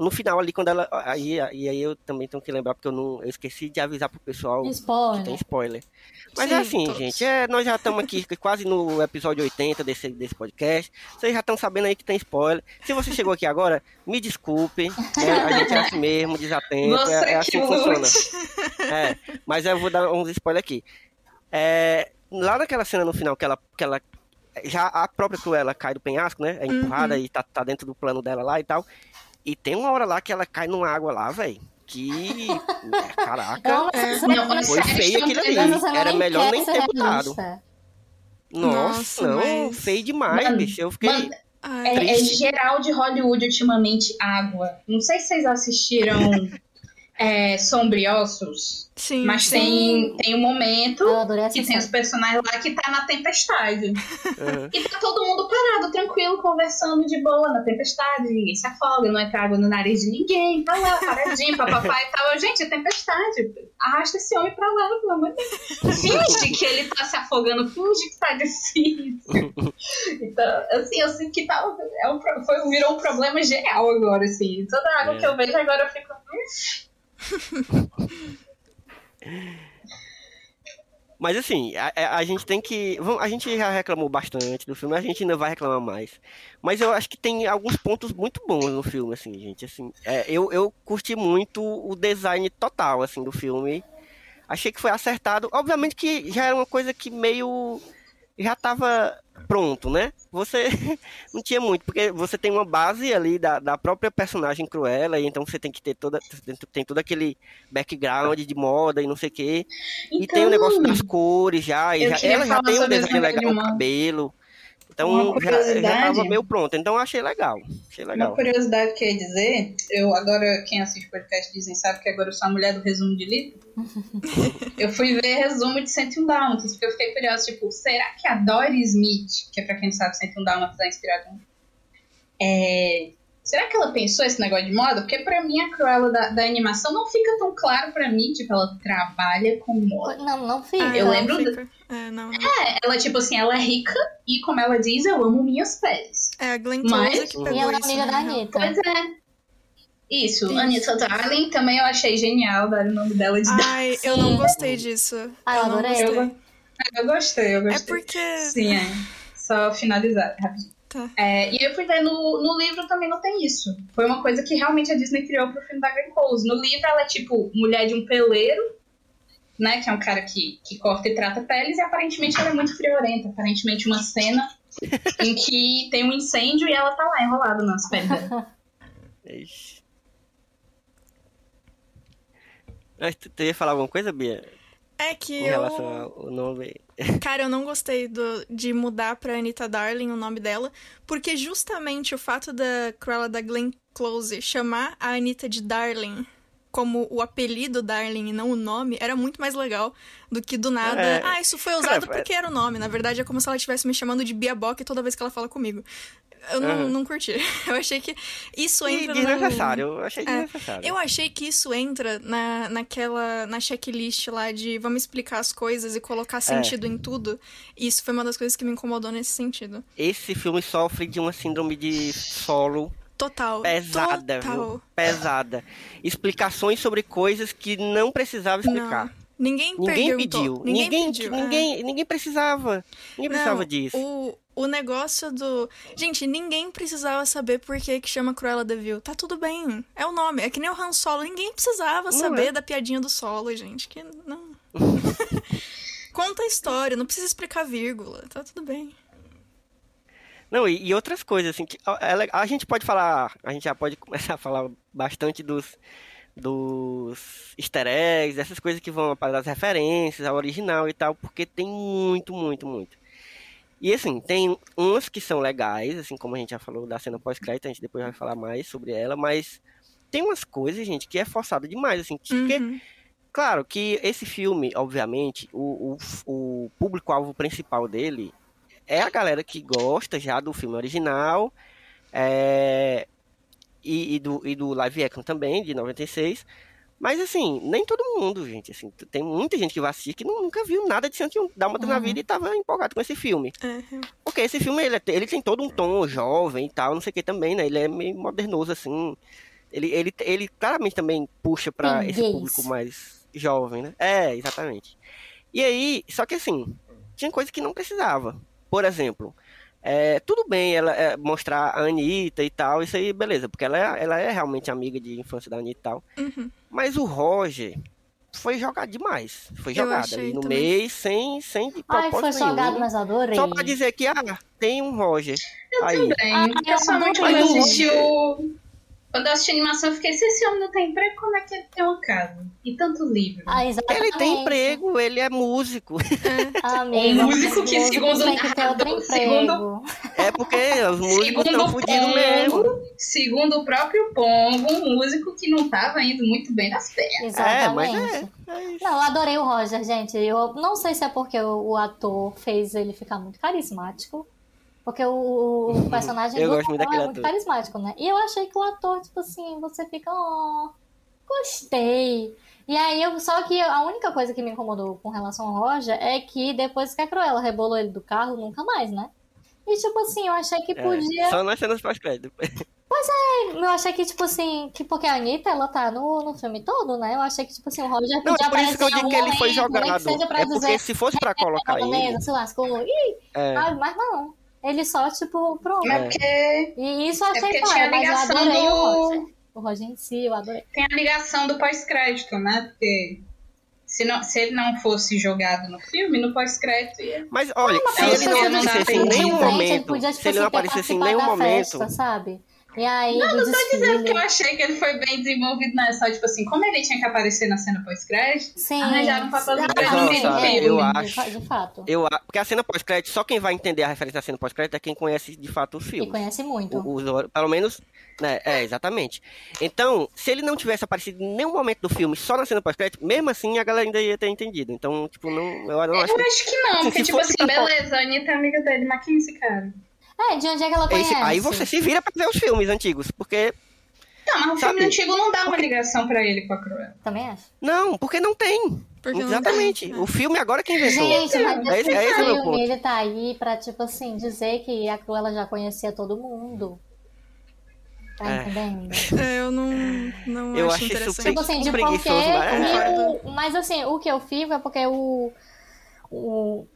No final ali, quando ela. Aí, e aí eu também tenho que lembrar, porque eu não. Eu esqueci de avisar pro pessoal que tem Spoiler. spoiler. Mas Sim, é assim, todos. gente, é, nós já estamos aqui quase no episódio 80 desse, desse podcast. Vocês já estão sabendo aí que tem spoiler. Se você chegou aqui agora, me desculpe. né, A gente é assim mesmo, desatento. Você É, é assim que que funciona. É, mas eu vou dar uns spoilers aqui. É, lá naquela cena no final que ela, que ela. Já a própria Cruella cai do penhasco, né? É empurrada e tá, tá dentro do plano dela lá e tal. E tem uma hora lá que ela cai numa água lá, velho. Que. Caraca. É uma É. cena- Não, Foi feio aquilo ali. Era melhor nem ter botado. Nossa, Nossa, não, mas- feio demais, Mano, bicho. Eu fiquei. Mano, Ai, É, é geral de Hollywood ultimamente água. Não sei se vocês assistiram é, Sombriossos, sim, mas sim. tem, tem um momento que tem os personagens lá que tá na tempestade. E tá todo mundo parado, tranquilo, conversando de boa na tempestade. Ninguém se afoga, não entra água no nariz de ninguém. Tá lá, paradinho, papapá e tal. Gente, é tempestade. Arrasta esse homem pra lá, pelo amor de Deus. Finge que ele tá se afogando, finge que tá difícil. Então, assim, eu sinto que tá, é um, foi, virou um problema geral agora, assim. Toda água É. que eu vejo agora eu fico. "Hum, Mas assim, a, a- gente tem que. A gente já reclamou bastante do filme, a gente ainda vai reclamar mais. Mas eu acho que tem alguns pontos muito bons no filme, assim, gente. Assim, é, eu, eu curti muito o design total, assim, do filme. Achei que foi acertado. Obviamente que já era uma coisa que meio. Já tava pronto, né? Você não tinha muito, porque você tem uma base ali da, da própria personagem Cruella, e então você tem que ter toda. Tem, todo aquele background de moda e não sei o quê. E tem o Então, negócio das cores já, e já- ela já tem um negócio legal cabelo. Então Uma já, já tava meio pronto. Então eu achei legal. Achei Uma legal. curiosidade que eu ia dizer, eu agora, quem assiste podcast dizem, sabe que agora eu sou a mulher do resumo de livro. eu fui ver resumo de 101 Dálmatas, porque eu fiquei curiosa, tipo, será que a Dory Smith, que é pra quem não sabe, 101 Dálmatas é inspirado em... É... Será que ela pensou esse negócio de moda? Porque pra mim a Cruella da, da animação não fica tão claro pra mim, tipo, ela trabalha com moda. Não, não fica. Ah, Eu não, lembro fica. É, não, não. É, ela, tipo assim, ela é rica e, como ela diz, eu amo minhas peles. É a Glenn Mas- que pegou E ela é isso, amiga né? da Anitta. Pois é. Isso, Isso. Anitta Darling também eu achei genial dar o nome dela de Ai, eu não gostei disso. Ah, eu não adorei. gostei. Eu, eu gostei, eu É gostei. porque. Sim, é. Só finalizar rapidinho. Tá. É, e eu fui ver no, no livro também não tem isso. Foi uma coisa que realmente a Disney criou pro filme da Glenn Close. No livro ela é tipo mulher de um peleiro, né? Que é um cara que, que corta e trata peles, e aparentemente ela é muito friorenta. Aparentemente uma cena em que tem um incêndio e ela tá lá enrolada nas peles dela. Ixi. Tu, ia falar alguma coisa, Bia? É que Em eu. relação ao nome. Cara, eu não gostei do, de mudar pra Anita Darling o nome dela, porque justamente o fato da Cruella da Glenn Close chamar a Anita de Darling como o apelido Darling e não o nome era muito mais legal do que do nada. É. Ah, isso foi usado Cara, porque era o nome. Na verdade, é como se ela estivesse me chamando de Bia Bock toda vez que ela fala comigo. Eu não, Aham. não curti. Eu achei que isso E entra no... desnecessário, eu achei É, desnecessário. Eu achei que isso entra na, naquela. na checklist lá de vamos explicar as coisas e É. colocar sentido em tudo. E isso foi uma das coisas que me incomodou nesse sentido. Esse filme sofre de uma síndrome de solo Total. pesada, total. viu? Pesada. Explicações sobre coisas que não precisava explicar. Não. Ninguém, Ninguém pediu. Ninguém, Ninguém, pediu. é. ninguém, ninguém precisava. Ninguém precisava Não, disso. O, o negócio do. Gente, ninguém precisava saber por que, que chama Cruella de Vil. Tá tudo bem. É o nome. É que nem o Han Solo. Ninguém precisava Não saber é. da piadinha do solo, gente. Que não. Conta a história, não precisa explicar vírgula. Tá tudo bem. Não, e, e outras coisas, assim, que a, ela- a gente pode falar, a gente já pode começar a falar bastante dos, dos easter eggs, essas coisas que vão para as referências ao original e tal, porque tem muito, muito, muito. E assim, tem umas que são legais, assim como a gente já falou da cena pós-crédito, a gente depois vai falar mais sobre ela, mas tem umas coisas, gente, que é forçado demais, assim, que, que- Uhum. Claro que esse filme, obviamente, o, o, o público-alvo principal dele é a galera que gosta já do filme original é, e, e do, e do live action também, de 96. Mas assim, nem todo mundo, gente. Assim, tem muita gente que vai assistir que nunca viu nada de 101 Dálmatas na Uhum. vida e tava empolgado com esse filme. É, Porque esse filme, ele, é- ele tem todo um tom jovem e tal, não sei o que também, né? Ele é meio modernoso, assim. Ele, ele, ele claramente também puxa pra Tem esse público mais jovem, né? É, exatamente. E aí, só que assim, tinha coisa que não precisava. Por exemplo, é, tudo bem ela é, mostrar a Anitta e tal, isso aí, beleza, porque ela é, ela é realmente amiga de infância da Anitta e tal. Uhum. Mas o Roger foi jogado demais. Foi Eu jogado ali no também. meio, sem, sem Ai, propósito foi jogado, nenhum. mas eu adorei. Só pra dizer que, ah, tem um Roger. aí. Também. Ah, eu Pessoalmente, adorei. quando eu assisti o. Quando eu assisti a animação, eu fiquei, se esse homem não tem emprego, como é que ele tem uma casa? E tanto livro? Ah, exatamente. Ele tem emprego, ele é músico. Amigo, Um músico que, segundo nada, emprego. É porque os músicos Segundo estão o fodidos mesmo. Segundo o próprio Pombo, um músico que não tava indo muito bem nas pernas. É, mas Exatamente. é. é isso. Não, eu adorei o Roger, gente. Eu não sei se é porque o, o ator fez ele ficar muito carismático. Porque o, o personagem Eu do gosto muito é muito ator. carismático, né? E eu achei que o ator, tipo assim, você fica, ó, gostei. E aí, eu, só que a única coisa que me incomodou com relação ao Roger é que depois que a Cruella rebolou ele do carro, nunca mais, né? E tipo assim, eu achei que É, podia. Só nas cenas pós-crédito. Eu achei que, tipo assim, que porque a Anitta, ela tá no, no filme todo, né? Eu achei que, tipo assim, o Roger Não, podia é por isso que eu digo que ele foi jogado. É porque dizer, se fosse pra colocar ele. se lascou, ih, É? Mas não. Ele só, tipo, pronto. Mas porque E isso eu É achei tinha a mas eu ligação adorei o do- Roger. O Roger em si, eu adorei. tem a ligação do pós-crédito, né? Porque se, não, se ele não fosse jogado no filme, no pós-crédito ia. Mas olha, se mas ele não você não dá aparecesse em nenhum ele momento, podia, tipo se ele não assim, ter aparecesse em nenhum momento, Festa, sabe? E aí, Não, do não tô dizendo desfile. que eu achei que ele foi bem desenvolvido, não. É só, tipo assim, como ele tinha que aparecer na cena pós-crédito, Sim. arranjaram um Ah, pra ele Mas, no do filme. eu acho- De fato. eu, a- porque a cena pós-crédito, só quem vai entender a referência da cena pós-crédito é quem conhece de fato os E filmes. conhece muito. O- os- pelo menos, né, é, exatamente. Então, se ele não tivesse aparecido em nenhum momento do filme, só na cena pós-crédito, mesmo assim a galera ainda ia ter entendido. Então, tipo, não, eu não acho Eu que... acho que não, Se porque, tipo assim, pra- beleza, a Anitta é amiga dele, mas quem é esse cara? É, de onde é que ela é conhece? esse- aí você se vira pra ver os filmes antigos, porque Não, mas o Sabe? filme antigo não dá uma ligação pra ele com a Cruella. Também acho. Não, porque não tem. Porque não Exatamente. tem. O filme agora que inventou. Gente, mas É esse- é esse o meu ponto. filme, ele tá aí pra, tipo assim, dizer que a Cruella já conhecia todo mundo. Tá É. entendendo? É, eu não, não Eu acho acho isso interessante. Tipo assim, de preguiçoso, qualquer. mas- o- Mas assim, o que eu fico é porque o. O,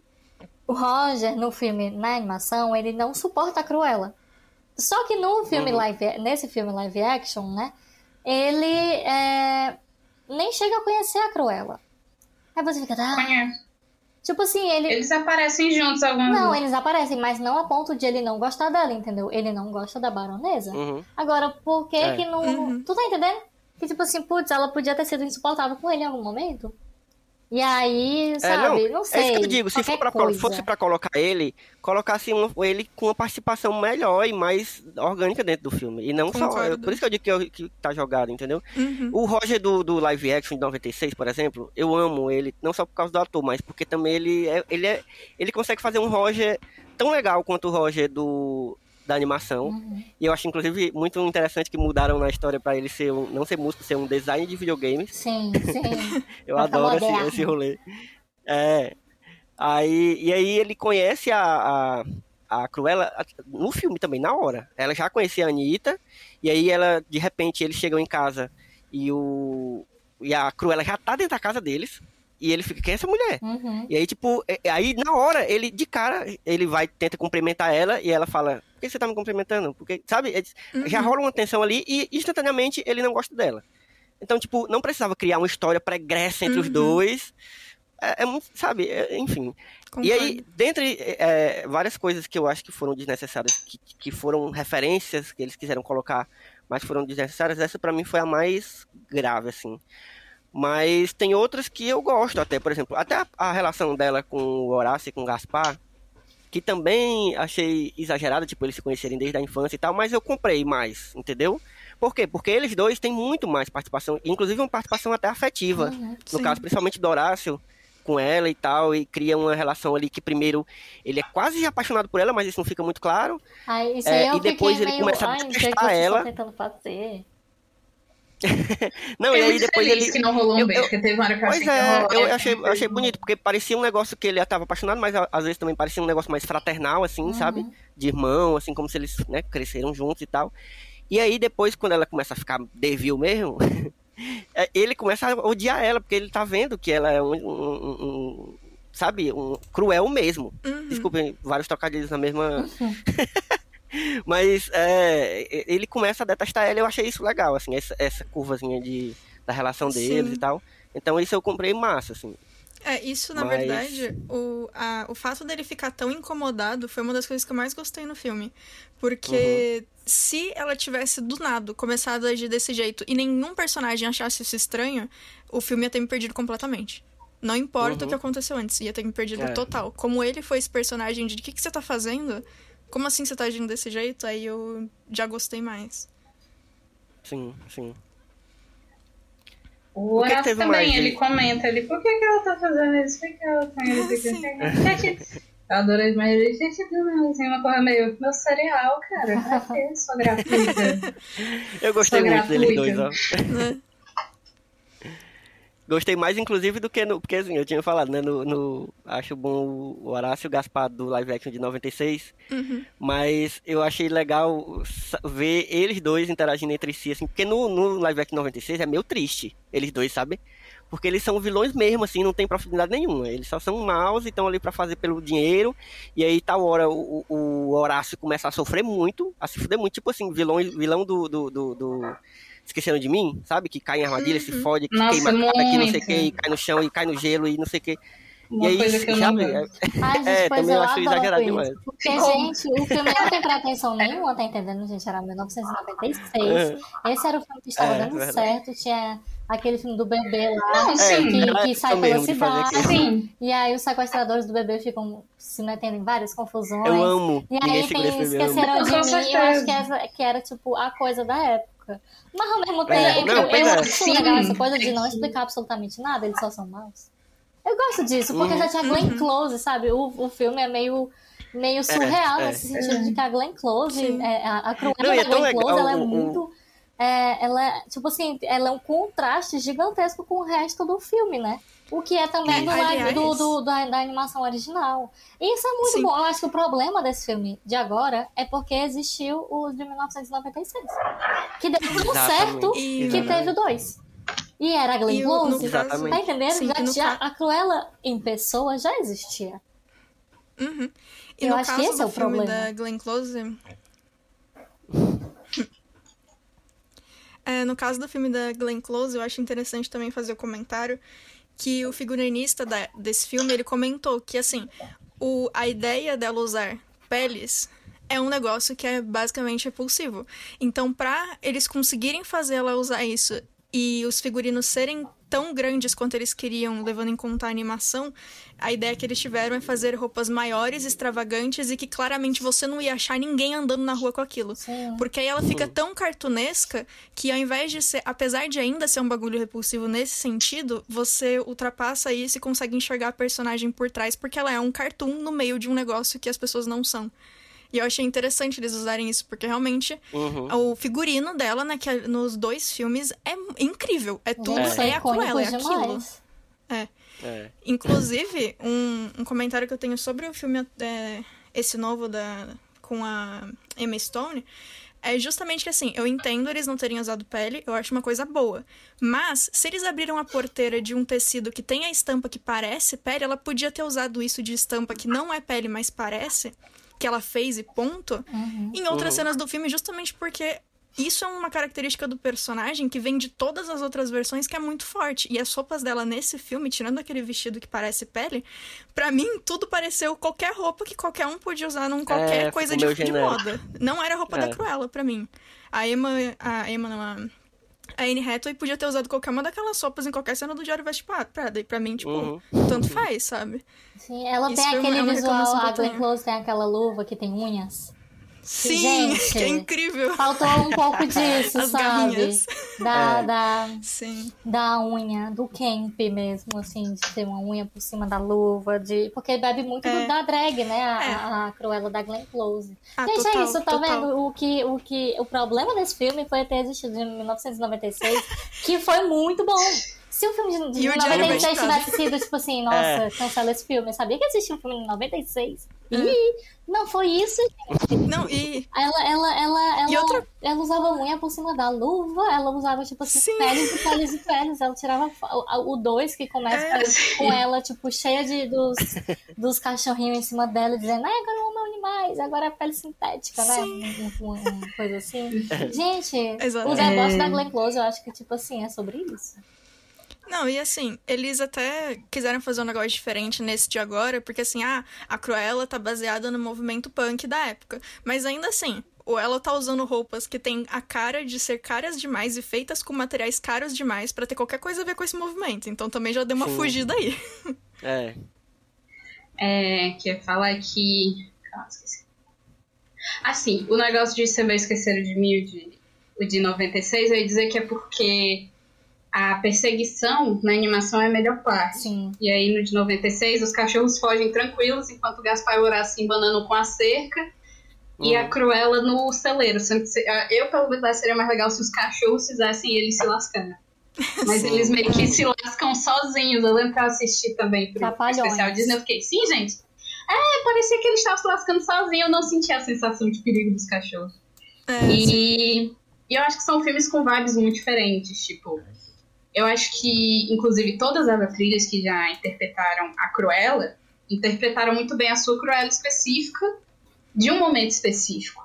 o Roger, no filme, na animação, ele não suporta a Cruella. Só que no filme Uhum. live, nesse filme live action, né? Ele é, nem chega a conhecer a Cruella. Aí você fica, ah, Conhece. tipo assim, ele. Eles aparecem juntos algumas Não, vezes. eles aparecem, mas não a ponto de ele não gostar dela, entendeu? Ele não gosta da baronesa. Uhum. Agora, por que É. que não. Uhum. Tu tá entendendo? Que tipo assim, putz, ela podia ter sido insuportável com ele em algum momento. E aí, É, sabe, não, É sei. isso que eu digo. Se for pra, fosse pra colocar ele, colocasse um- ele com uma participação melhor e mais orgânica dentro do filme. E não só. Concordo. Por isso que eu digo que, eu- que tá jogado, entendeu? Uhum. O Roger do, do live action de 96, por exemplo, eu amo ele, não só por causa do ator, mas porque também ele é, ele é. Ele consegue fazer um Roger tão legal quanto o Roger do. Da animação. Uhum. E eu acho, inclusive, muito interessante que mudaram na história pra ele ser um, não ser músico, ser um design de videogames. Sim, sim. Eu adoro esse, esse rolê. É. Aí, e aí ele conhece a, a, a Cruella no filme também, na hora. Ela já conhecia a Anitta, e aí ela, de repente, eles chegam em casa e o. E a Cruella já tá dentro da casa deles. E ele fica, quem é essa mulher? Uhum. E aí, tipo, é- aí na hora, ele, de cara, ele vai, tenta cumprimentar ela, e ela fala, por que você tá me cumprimentando? Porque, sabe, é- já rola uma tensão ali, e instantaneamente ele não gosta dela. Então, tipo, não precisava criar uma história pregressa entre os Uhum. dois. É, é sabe, é- enfim. E aí, Concordo. dentre é, várias coisas que eu acho que foram desnecessárias, que, que foram referências que eles quiseram colocar, mas foram desnecessárias, essa pra mim foi a mais grave, assim. Mas tem outras que eu gosto até, por exemplo, até a, a relação dela com o Horácio e com o Gaspar, que também achei exagerada, tipo, eles se conhecerem desde a infância e tal, mas eu comprei mais, entendeu? Por quê? Porque eles dois têm muito mais participação, inclusive uma participação até afetiva. Uhum. No caso, principalmente do Horácio, com ela e tal, e cria uma relação ali que primeiro ele é quase apaixonado por ela, mas isso não fica muito claro. Aí, isso É, aí eu e depois ele meio, começa a ai, detestar ela. tentando fazer. Não, e aí depois ele. que não rolou um eu- beijo, eu- porque teve uma hora que eu achei Pois que ia é, rolar, eu e achei, eu achei bonito, porque parecia um negócio que ele já tava apaixonado, mas às vezes também parecia um negócio mais fraternal, assim, sabe? De irmão, assim, como se eles né, cresceram juntos e tal. E aí depois, quando ela começa a ficar devil mesmo, é, ele começa a odiar ela, porque ele tá vendo que ela é um, um- um- sabe, um cruel mesmo. Uhum. Desculpem, vários trocadilhos na mesma. Mas é, ele começa a detestar ela, eu achei isso legal, assim, essa, essa curvazinha de, da relação deles Sim. e tal. Então isso eu comprei massa, assim. É, isso, na Mas- verdade, o, a, o fato dele ficar tão incomodado foi uma das coisas que eu mais gostei no filme. Porque Uhum. se ela tivesse do nada começado a agir desse jeito e nenhum personagem achasse isso estranho, o filme ia ter me perdido completamente. Não importa o que aconteceu antes, ia ter me perdido Uhum. É. total. Como ele foi esse personagem de o que, que você tá fazendo? Como assim você tá agindo desse jeito? Aí eu já gostei mais. Sim, sim. O O Horácio teve também, mais, ele hein? comenta ali, por que, que ela tá fazendo isso? Por que, ela tá indo Sim. Gente, eu adorei, mas gente, não, assim, uma coisa meio, meu cereal, cara, pra quê? Sou gratuita. Eu gostei Só muito deles dois, gratuita. ó. Gostei mais, inclusive, do que no. Porque assim, eu tinha falado, né? No, no- acho bom o Horácio Gaspar do live action de 96. Uhum. Mas eu achei legal ver eles dois interagindo entre si, assim, porque no, no live action 96 é meio triste, eles dois, sabe? Porque eles são vilões mesmo, assim, não tem profundidade nenhuma. Eles só são maus e estão ali pra fazer pelo dinheiro. E aí, tal hora, o, o- o Horácio começa a sofrer muito, a se fuder muito, tipo assim, vilão, vilão do. do, do, do- Esqueceram de mim, sabe? Que cai em armadilha, se fode, que Nossa, queima a cara, que não sei o que, e cai no chão, e cai no gelo, e não sei o que. Uma e aí, coisa que eu sabe? gosto. Ai, gente, É, também eu acho exagerado isso. demais. Porque, gente, o filme não tem pretensão nenhuma, tá entendendo, gente? Era 1996. Esse era o filme que estava É, dando verdade. certo. Tinha aquele filme do bebê lá, Não, sim. que, isso sai pela cidade. E aí os sequestradores do bebê ficam se metendo em várias confusões. Eu amo. E aí tem. Esqueceram de Mim, eu acho que, essa, que era, tipo, a coisa da época. Mas ao mesmo é, tempo, não, eu é. acho Sim. legal essa coisa de não explicar absolutamente nada, eles só são maus. Eu gosto disso, porque Uhum. já tinha Glenn Close, sabe? O, o filme é meio, meio surreal é. nesse sentido de que a Glenn Close, é, a, a Cruella Não, é da Glenn Close, legal ela é o- muito, é, ela é, tipo assim, ela é um contraste gigantesco com o resto do filme, né? O que é também É, do, aliás- do, do- da, da animação original. E isso é muito Sim. bom. Eu acho que o problema desse filme de agora é porque existiu o de 1996. Que deu tão Exatamente. certo E- que teve o dois. E era a Glenn Close. Tá entendendo? Sim, já, já- a Cruella em pessoa já existia. Uhum. E Eu no acho que caso esse é do o filme problema. da Glenn Close. É, no caso do filme da Glenn Close, eu acho interessante também fazer o comentário que o figurinista da- desse filme, ele comentou que, assim, o, a ideia dela usar peles é um negócio que é basicamente repulsivo. Então, pra eles conseguirem fazer ela usar isso e os figurinos serem tão grandes quanto eles queriam, levando em conta a animação, a ideia que eles tiveram é fazer roupas maiores, extravagantes e que claramente você não ia achar ninguém andando na rua com aquilo. Sim. Porque aí ela fica tão cartunesca que ao invés de ser, apesar de ainda ser um bagulho repulsivo nesse sentido, você ultrapassa isso e consegue enxergar a personagem por trás, porque ela é um cartoon no meio de um negócio que as pessoas não são. E eu achei interessante eles usarem isso, porque realmente Uhum. o figurino dela né, que é- nos dois filmes é incrível. É tudo, Gente, é, a Cruella, é aquilo. demais. É. Inclusive, um, um comentário que eu tenho sobre o filme, é, esse novo da, com a Emma Stone, é justamente que assim, eu entendo eles não terem usado pele, eu acho uma coisa boa. Mas, se eles abriram a porteira de um tecido que tem a estampa que parece pele, ela podia ter usado isso de estampa que não é pele, mas parece, que ela fez e ponto, em outras Uhum. cenas do filme, justamente porque isso é uma característica do personagem que vem de todas as outras versões que é muito forte. E as roupas dela nesse filme, tirando aquele vestido que parece pele, pra mim tudo pareceu qualquer roupa que qualquer um podia usar num qualquer É, coisa de, de moda. Não era a roupa É. da Cruella pra mim. A Emma, a Emma não, a, a Anne Hathaway podia ter usado qualquer uma daquelas roupas em qualquer cena do Diário Veste Prada. E pra mim, tipo, Uhum. tanto faz, sabe? Sim, ela Isso tem uma- aquele é uma visual, a Glenn. Close tem aquela luva que tem unhas. Sim, Gente. que é incrível. Faltou um pouco disso, As sabe? garrinhas. Da, É. da, Sim. da unha, do camp mesmo, assim, de ter uma unha por cima da luva, de... porque bebe muito É. do- da drag, né? A, É. a, a Cruella da Glenn Close. Ah, Gente, total, é isso, tá total. vendo? O que, o que o problema desse filme foi ter existido em 1996, que foi muito bom. Se o filme de, de E o Diário 96 Veste Prada. tivesse sido, tipo assim, nossa, É. cancela esse filme. Eu sabia que existia um filme em 96. É. Ih, não foi isso, Não, e ela, ela, ela, ela, E outra- ela usava unha por cima da luva, ela usava, tipo assim, Sim. peles e peles e peles. Ela tirava o 2 que começa É. com ela, tipo, cheia de, dos, dos cachorrinhos em cima dela, dizendo, ai, agora eu amo animais, agora é pele sintética, né? Um- um- Uma coisa assim. Gente, Exato. o negócio É. da Glenn Close, eu acho que, tipo assim, é sobre isso. Não, e assim, eles até quiseram fazer um negócio diferente nesse de agora, porque assim, ah, a Cruella tá baseada no movimento punk da época. Mas ainda assim, ou ela tá usando roupas que tem a cara de ser caras demais e feitas com materiais caros demais pra ter qualquer coisa a ver com esse movimento. Então também já deu uma Sim. fugida aí. É. É, que ia falar que. Ah, esqueci. Assim, o negócio de Você Vai Esquecer de Mim, o de, o de 96, eu ia dizer que é porque a perseguição na animação é a melhor parte. Sim. E aí, no de 96, os cachorros fogem tranquilos, enquanto o Gaspar e o Horácio se embanando com a cerca. E a Cruella no celeiro. Ah, eu, pelo menos, seria mais legal se os cachorros fizessem eles se lascar. Mas Sim. eles meio que se lascam sozinhos. Eu lembro que eu assisti também pro, pro Trapalhões. especial Disney. Eu fiquei, sim, gente. É, parecia que eles estavam se lascando sozinhos. Eu não senti a sensação de perigo dos cachorros. É. E, e eu acho que são filmes com vibes muito diferentes. Tipo, eu acho que, inclusive, todas as atrizes que já interpretaram a Cruella interpretaram muito bem a sua Cruella específica de um momento específico.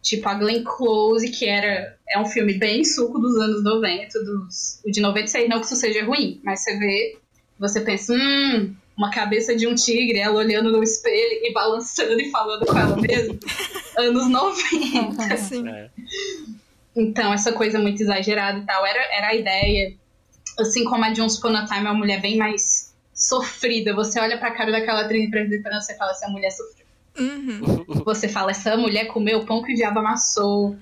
Tipo, a Glenn Close, que era é um filme bem suco dos anos 90, dos, o de 96, não que isso seja ruim, mas você vê, você pensa, hum, uma cabeça de um tigre, ela olhando no espelho e balançando e falando com ela mesma. anos 90. Sim. É. Então, essa coisa muito exagerada e tal, era, era a ideia. Assim como a de Once Upon a Time é uma mulher bem mais sofrida. Você olha pra cara daquela atriz interpretando, você fala, essa mulher sofreu. Uhum. Você fala, essa mulher comeu o pão que o diabo amassou.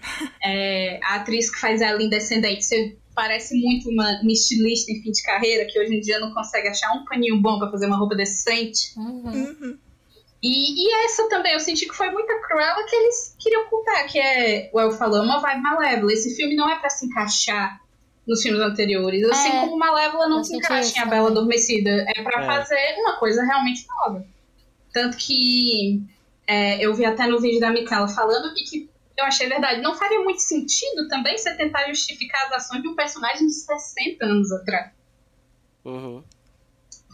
É, a atriz que faz ela em Descendente, você parece muito uma, estilista em fim de carreira, que hoje em dia não consegue achar um paninho bom pra fazer uma roupa decente. Uhum. Uhum. E, e essa também, eu senti que foi muita cruela que eles queriam ocultar, que é, o El falou, uma vibe malévola. Esse filme não é pra se encaixar nos filmes anteriores. Assim É, como Malévola não se encaixa isso em A Bela. Adormecida. É pra É. fazer uma coisa realmente nova. Tanto que é, eu vi até no vídeo da Micaela falando e que eu achei verdade. Não faria muito sentido também você tentar justificar as ações de um personagem de 60 anos atrás. Uhum.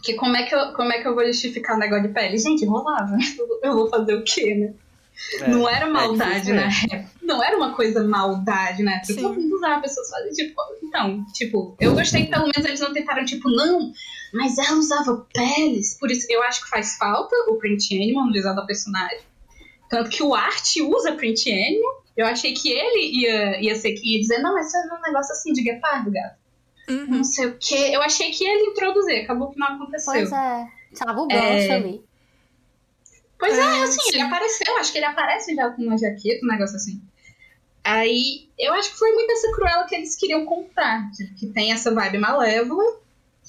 Que como é que eu, como é que eu vou justificar o negócio de pele? Gente, rolava. Eu vou fazer o quê, né? É, não era é maldade difícil na época. Não era uma coisa maldade na época. Todo mundo usava, pessoas fazem, tipo, então, tipo, eu gostei que pelo menos eles não tentaram, tipo, não, mas ela usava peles. Por isso, eu acho que faz falta o print animal no design da personagem. Tanto que o Art usa print animal. Eu achei que ele ia, ia ser quem ia dizer, não, mas isso é um negócio assim de guepardo, gato. Uhum. Não sei o quê. Eu achei que ele ia introduzir, acabou que não aconteceu. Pois é. Tava o gancho É. ali. Pois é, É, assim, sim. ele apareceu, acho que ele aparece já com uma jaqueta, um negócio assim. Aí, eu acho que foi muito essa cruela que eles queriam contar, tipo, que tem essa vibe malévola,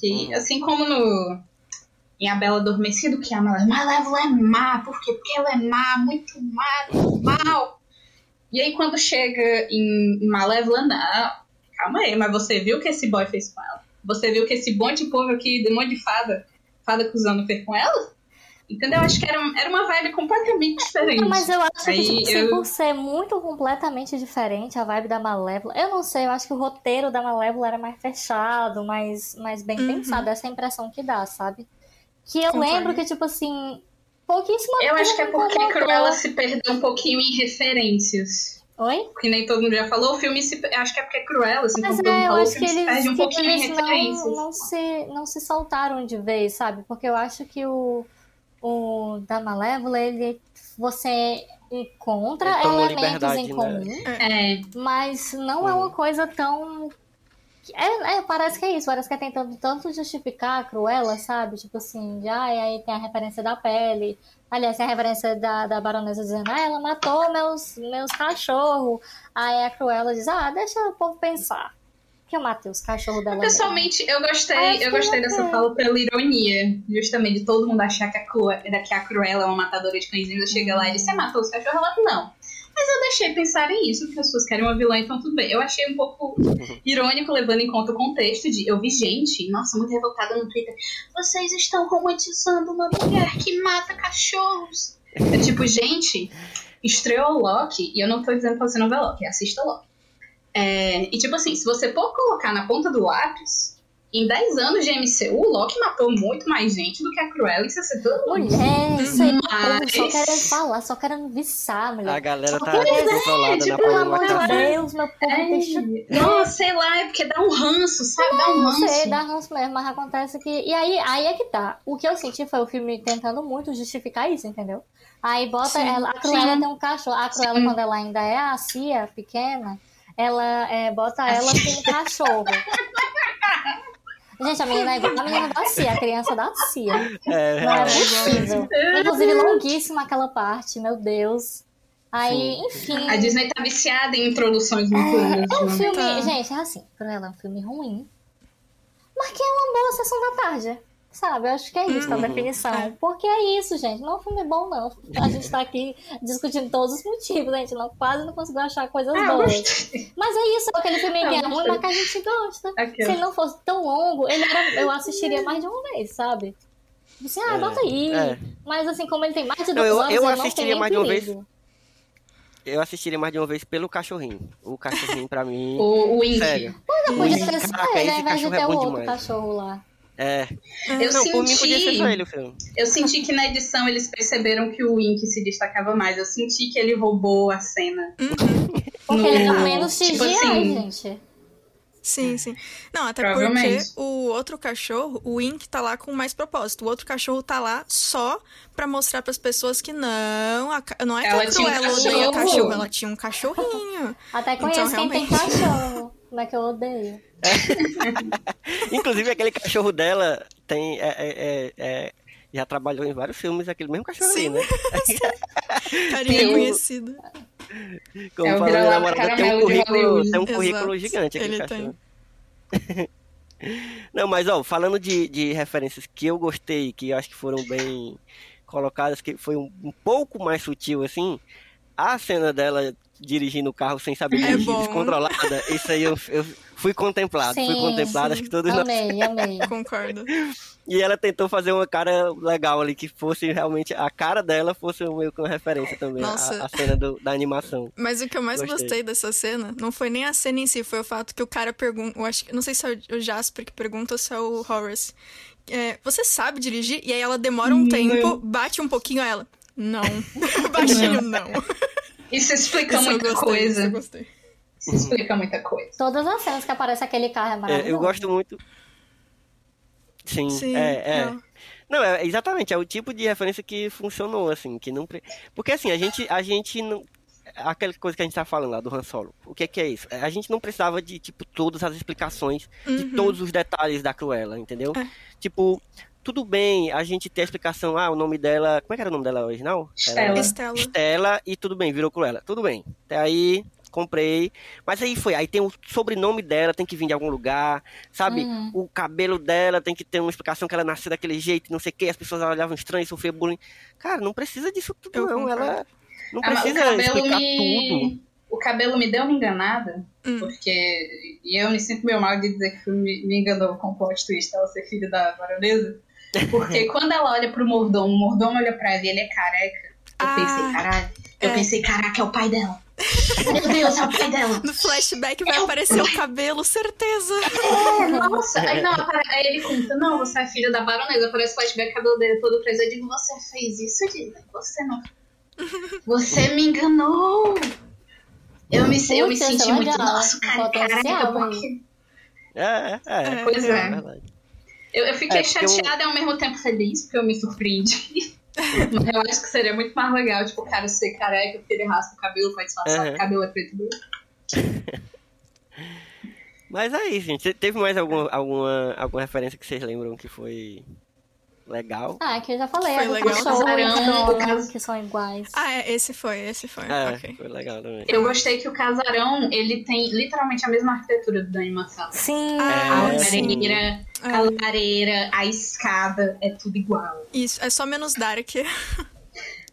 que, Uhum. assim como no em A Bela Adormecida, que a Malévola, Malévola é má, por quê? Porque ela é má, muito má, mal. E aí, quando chega em, Malévola, não, calma aí, mas você viu o que esse boy fez com ela? Você viu que esse monte de povo aqui, de monte de fada, fada cuzando fez com ela? Entendeu? Acho que era, era uma vibe completamente diferente. Não, mas eu acho Aí que, tipo, eu- por ser muito completamente diferente a vibe da Malévola, eu não sei, eu acho que o roteiro da Malévola era mais fechado, mais, mais bem Uhum. pensado, essa é a impressão que dá, sabe? Que eu Concordo. lembro que, tipo assim, pouquíssima Eu acho que é porque incomodou. Cruella se perdeu um pouquinho em referências. Oi? Que nem todo mundo já falou, o filme se. Acho que é porque Cruella, assim, Mas é, eu acho que eles, perde um pouquinho eles referências. não, não, se, não se soltaram de vez, sabe? Porque eu acho que o, o da Malévola, ele você encontra elementos em né? comum, É, mas não é uma coisa tão. É, é, parece que é isso, parece que é tentando tanto justificar a Cruella, sabe? Tipo assim, de, ah, e aí tem a referência da pele. Aliás, tem a referência da, da baronesa dizendo, ah, ela matou meus, meus cachorros. Aí a Cruella diz, ah, deixa o povo pensar. Que eu matei os cachorros dela. mesmo." pessoalmente, eu gostei, Acho eu gostei dessa fala pela ironia. Justamente de todo mundo achar que a, Cruella, que a Cruella é uma matadora de cãezinhos. Eu chego lá e diz, você matou os cachorros? Ela, não. Mas eu deixei pensar em isso, porque as pessoas querem uma vilã, então tudo bem. Eu achei um pouco irônico, levando em conta o contexto de. Eu vi gente, nossa, muito revoltada no Twitter. Vocês estão romantizando uma mulher que mata cachorros. É tipo, gente, estreou Loki, e eu não tô dizendo pra você não ver Loki, assista Loki. É, e tipo assim, se você for colocar na ponta do lápis, em 10 anos de MCU, o Loki matou muito mais gente do que a Cruella em 60 anos. Mulher, isso aí, povo só Mas- querendo falar, só querendo viçar, mulher. A galera Só tá querendo- descontrolada na tipo, Pelo amor de. Deus, meu povo, É, deixa não, sei lá, é porque dá um ranço, sabe? Dá um Não ranço. sei, dá ranço mesmo, mas acontece que. E aí, aí é que tá. O que eu senti foi o filme tentando muito justificar isso, entendeu? Aí bota Sim, ela. A Cruella sim. tem um cachorro. A Cruella, Sim. quando ela ainda é a Cia, pequena, ela é, bota ela com um cachorro. Gente, a menina é igual a menina da Cia, a criança da Cia. É, Não é realmente. possível. Inclusive, longuíssima aquela parte, meu Deus. Aí, enfim. A Disney tá viciada em introduções muito longas. É um né? filme, Tá. gente, é assim, Cruella é um filme ruim, mas que é uma boa sessão da tarde, sabe? Eu acho que é isso a Uhum. definição. Porque é isso, gente, não é um filme bom, não. A gente tá aqui discutindo todos os motivos, a gente não, quase não conseguiu achar coisas eu boas. gostei. Mas é isso, é aquele filme que Eu é ruim, mas que a gente gosta. Se Aquela. ele não fosse tão longo, ele era, eu assistiria mais de uma vez, sabe? Assim, ah, É, bota aí. é. Mas assim, como ele tem mais de Não, duas eu- horas, eu não assistiria mais de uma vez. Eu assistiria mais de uma vez pelo cachorrinho. O cachorrinho, pra mim. O, o Ink. Sério. Não, podia Ui, ter caraca, ele, ao esse invés de é ter o outro demais. cachorro lá. É. Eu não, por mim podia ser senti. só ele o filme. Eu senti que na edição eles perceberam que o Wink se destacava mais. Eu senti que ele roubou a cena. Porque No- ele é menos tipo CGI, assim, gente. Sim, sim. Não, até porque o outro cachorro, o Wink tá lá com mais propósito. O outro cachorro tá lá só pra mostrar pras pessoas que não, a não é que Ela a tinha um Cruella odeia cachorro. ela tinha um cachorrinho. Até Então, conheço quem tem realmente. cachorro. Como é que eu odeio. Inclusive, aquele cachorro dela tem. É, é, é, é, já trabalhou em vários filmes, aquele mesmo cachorro ali, Sim. né? Carinha Tem conhecida. Como É o falou minha vira-lata namorada, tem um currículo, tem um Exato, currículo gigante aquele ele cachorro. Não, mas ó, falando de, de referências que eu gostei, que eu acho que foram bem colocadas, que foi um, um pouco mais sutil, assim, a cena dela dirigindo o carro sem saber É dirigir, bom. descontrolada, isso aí eu, eu fui contemplado, fui Sim, contemplado, sim. acho que todos nós. Amei, amei. Concordo. E ela tentou fazer uma cara legal ali, que fosse realmente, a cara dela fosse meio que uma referência também, a- Nossa. a, cena do- da animação. Mas o que eu mais Gostei. gostei. dessa cena não foi nem a cena em si, foi o fato que o cara pergunta. Eu acho que. Não sei se é o Jasper que pergunta ou se é o Horace. É, você sabe dirigir? E aí ela demora um tempo, bate um pouquinho a ela. Não. Baixinho, não. Isso explica Isso eu muita gostei, isso eu coisa. gostei. Isso explica muita coisa. Todas as cenas que aparece aquele carro é É, maravilhoso. eu gosto muito. Sim, Sim, é, é. não. Não, é exatamente, é o tipo de referência que funcionou, assim, que não... pre- Porque, assim, a gente, a gente não... Aquela coisa que a gente tá falando lá do Han Solo, o que que é isso? A gente não precisava de, tipo, todas as explicações de todos os detalhes da Cruella, entendeu? É. Tipo, tudo bem a gente ter a explicação, ah, o nome dela... Como é que era o nome dela original? Estela. Estela. Estela e tudo bem, virou Cruella. Tudo bem. Até aí, comprei. Mas aí foi. Aí tem o sobrenome dela, tem que vir de algum lugar, sabe? Uhum. O cabelo dela tem que ter uma explicação que ela nasceu daquele jeito, não sei o que. As pessoas olhavam estranho, sofria bullying. Cara, não precisa disso tudo, Eu não. concordo. Ela não Ah, precisa explicar tudo. me... O cabelo me deu uma enganada, Hum. porque... E eu me sinto meio mal de dizer que me, me enganou com o plot twist ela ser filha da baronesa. Porque quando ela olha pro mordomo, o mordomo olha pra ela e ele é careca. Eu Ah, pensei, caralho. Eu é. pensei, caraca, é o pai dela. Meu Deus, é o pai dela. No flashback vai aparecer o cabelo, certeza. É, nossa. Aí, não, apare- aí ele conta, não, você é filha da baronesa. Aparece o flashback, o cabelo dele todo preso. Eu digo, você fez isso, Disney? Você não. Você me enganou. Eu me, eu me senti é muito, legal. nossa, cara, Potencial, caraca, porque... É, é, é. Pois é. verdade. Eu, eu fiquei É, eu- chateada e ao mesmo tempo feliz, porque eu me surpreendi. Mas eu acho que seria muito mais legal, tipo, o cara ser careca, porque ele raspa o cabelo pra disfarçar que o cabelo é preto. Mas aí, gente, teve mais alguma, alguma, alguma referência que vocês lembram que foi legal? Ah, que eu já falei, Foi é legal. cachorro e Casarão, do o cas- que são iguais. Ah, é, esse foi, esse foi. É, ok. foi legal também. Eu gostei que o casarão, ele tem literalmente a mesma arquitetura da animação. Sim, Ah, A sim. lareira, a lareira, a escada, é tudo igual. Isso, é só menos dark.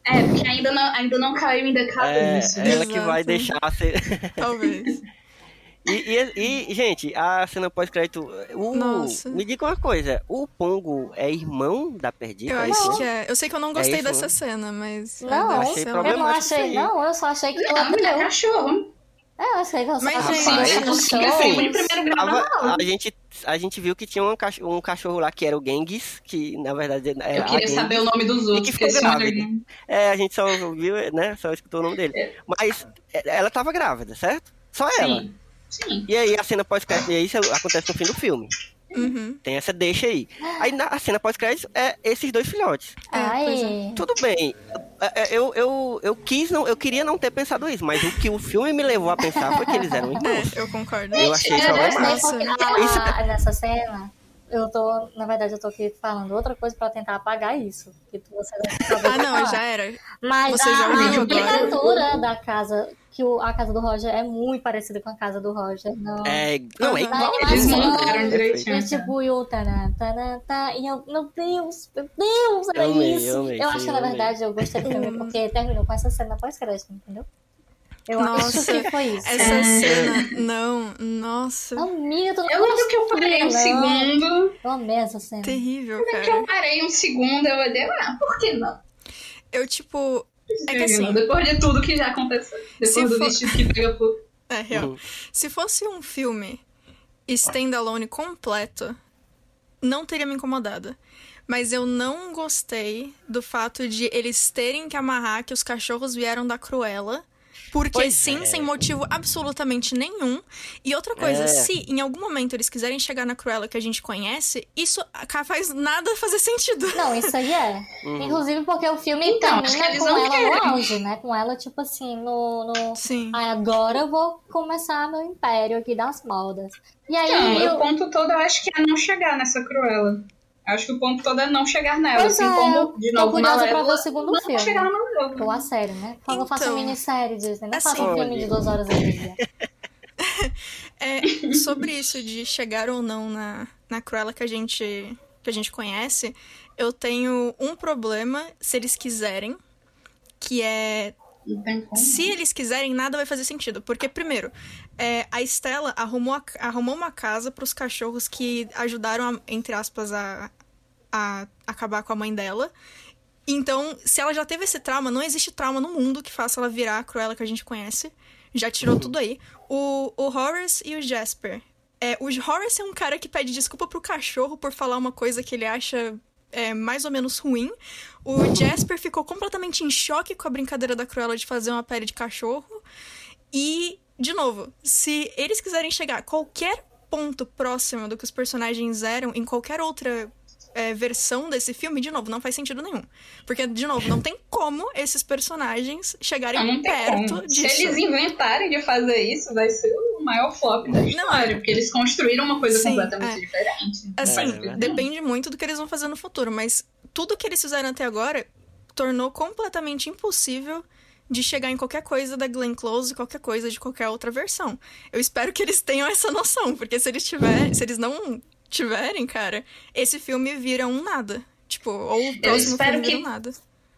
É, porque ainda não, ainda não caiu em É, decadência. ela que vai Exato. deixar ser. Talvez. E, e- e, gente, a cena pós-crédito. Me diga uma coisa: o Pongo é irmão da Perdida? Eu É acho isso? que é. Eu sei que eu não gostei isso, dessa cena, mas. é, Não, deve achei eu não achei, não, eu só achei que ela A mulher é cachorro. É, eu achei que ela só Mas, gente, em primeiro grau na Tava- aula. a, gente, a gente viu que tinha um cachorro, um cachorro lá que era o Genghis, que na verdade era Eu a queria Genghis. saber o nome dos E outros, que ficou grávida. É, a gente só viu, né? Só escutou o nome dele. Mas é, ela tava grávida, certo? Só ela. Sim. Sim. E aí a cena pós-crédito, e aí isso acontece no fim do filme. Uhum. Tem essa deixa aí. Aí na a cena pós-crédito é esses dois filhotes. É, pois Ai, Tudo bem. É, é, Eu, eu, eu quis não, eu queria não ter pensado isso, mas o que o filme me levou a pensar foi que eles eram irmãos. É, eu concordo. Eu achei isso É, problemático. nessa cena, eu tô, na verdade, eu tô aqui falando outra coisa pra tentar apagar isso. Que você não Ah, não, falar. já era. Mas Você já a, ouviu a arquitetura da casa, que o- a casa do Roger é muito parecida com a casa do Roger. Não. É, não, é igual. Eles Não, montaram direitinho. E tipo, e o tá, e eu, meu Deus, meu Deus, era Eu amei, isso. eu amei, acho sim, que, na eu amei. verdade, eu gostei do filme porque terminou com essa cena pós-crédito, entendeu? Eu acho Nossa, que foi isso. Essa É. cena. Não, nossa. Amiga, tu não Eu lembro que eu parei um não. segundo. Eu amei essa cena. Terrível, Eu lembro que cara. eu parei um segundo, eu olhei, ah, por que não? Eu, tipo. É que assim- Depois de tudo que já aconteceu. Depois Se do for- vestido que pega fogo. É real. Uhum. Se fosse um filme standalone completo, não teria me incomodado. Mas eu não gostei do fato de eles terem que amarrar que os cachorros vieram da Cruella. Porque Pois sim, é. sem motivo absolutamente nenhum. E outra coisa, É. se em algum momento eles quiserem chegar na Cruella que a gente conhece, isso faz nada fazer sentido. Não, isso aí é. Uhum. Inclusive porque o filme Então, termina com não ela querem. no auge, né? Com ela, tipo assim, no. no... Sim. Ai, agora eu vou começar meu império aqui das modas. E aí, Não, eu... o ponto todo eu acho que é não chegar nessa Cruella. Acho que o ponto todo é não chegar nela. Pois assim é, como, de tô novo, curiosa pra ver o segundo não filme. chegar na Malévola. Ou a série, né? Por favor, faça Então, minissérie, Disney. Não assim- faça um filme de duas horas e meia. É, sobre isso de chegar ou não na, na Cruella que a gente que a gente conhece, eu tenho um problema se eles quiserem, que é Não. Se eles quiserem, nada vai fazer sentido. Porque, primeiro, é, a Estela arrumou, arrumou uma casa pros cachorros que ajudaram, a- entre aspas, a, a acabar com a mãe dela. Então, se ela já teve esse trauma, não existe trauma no mundo que faça ela virar a Cruella que a gente conhece. Já tirou tudo aí. O, o Horace e o Jasper. É, o Horace é um cara que pede desculpa pro cachorro por falar uma coisa que ele acha é, mais ou menos ruim. O Jasper ficou completamente em choque com a brincadeira da Cruella de fazer uma pele de cachorro. E, de novo, se eles quiserem chegar a qualquer ponto próximo do que os personagens eram em qualquer outra é, versão desse filme, de novo, não faz sentido nenhum. Porque, de novo, não tem como esses personagens chegarem Ah, não perto como. disso. Se eles inventarem de fazer isso, vai ser o maior flop da história. porque eles construíram uma coisa Sim, completamente é. diferente. Assim, É, verdade. depende muito do que eles vão fazer no futuro, mas tudo que eles fizeram até agora tornou completamente impossível de chegar em qualquer coisa da Glenn Close, qualquer coisa de qualquer outra versão. Eu espero que eles tenham essa noção, porque se eles tiverem, se eles não tiverem, cara, esse filme vira um nada. Tipo, ou o próximo filme vira que- um nada.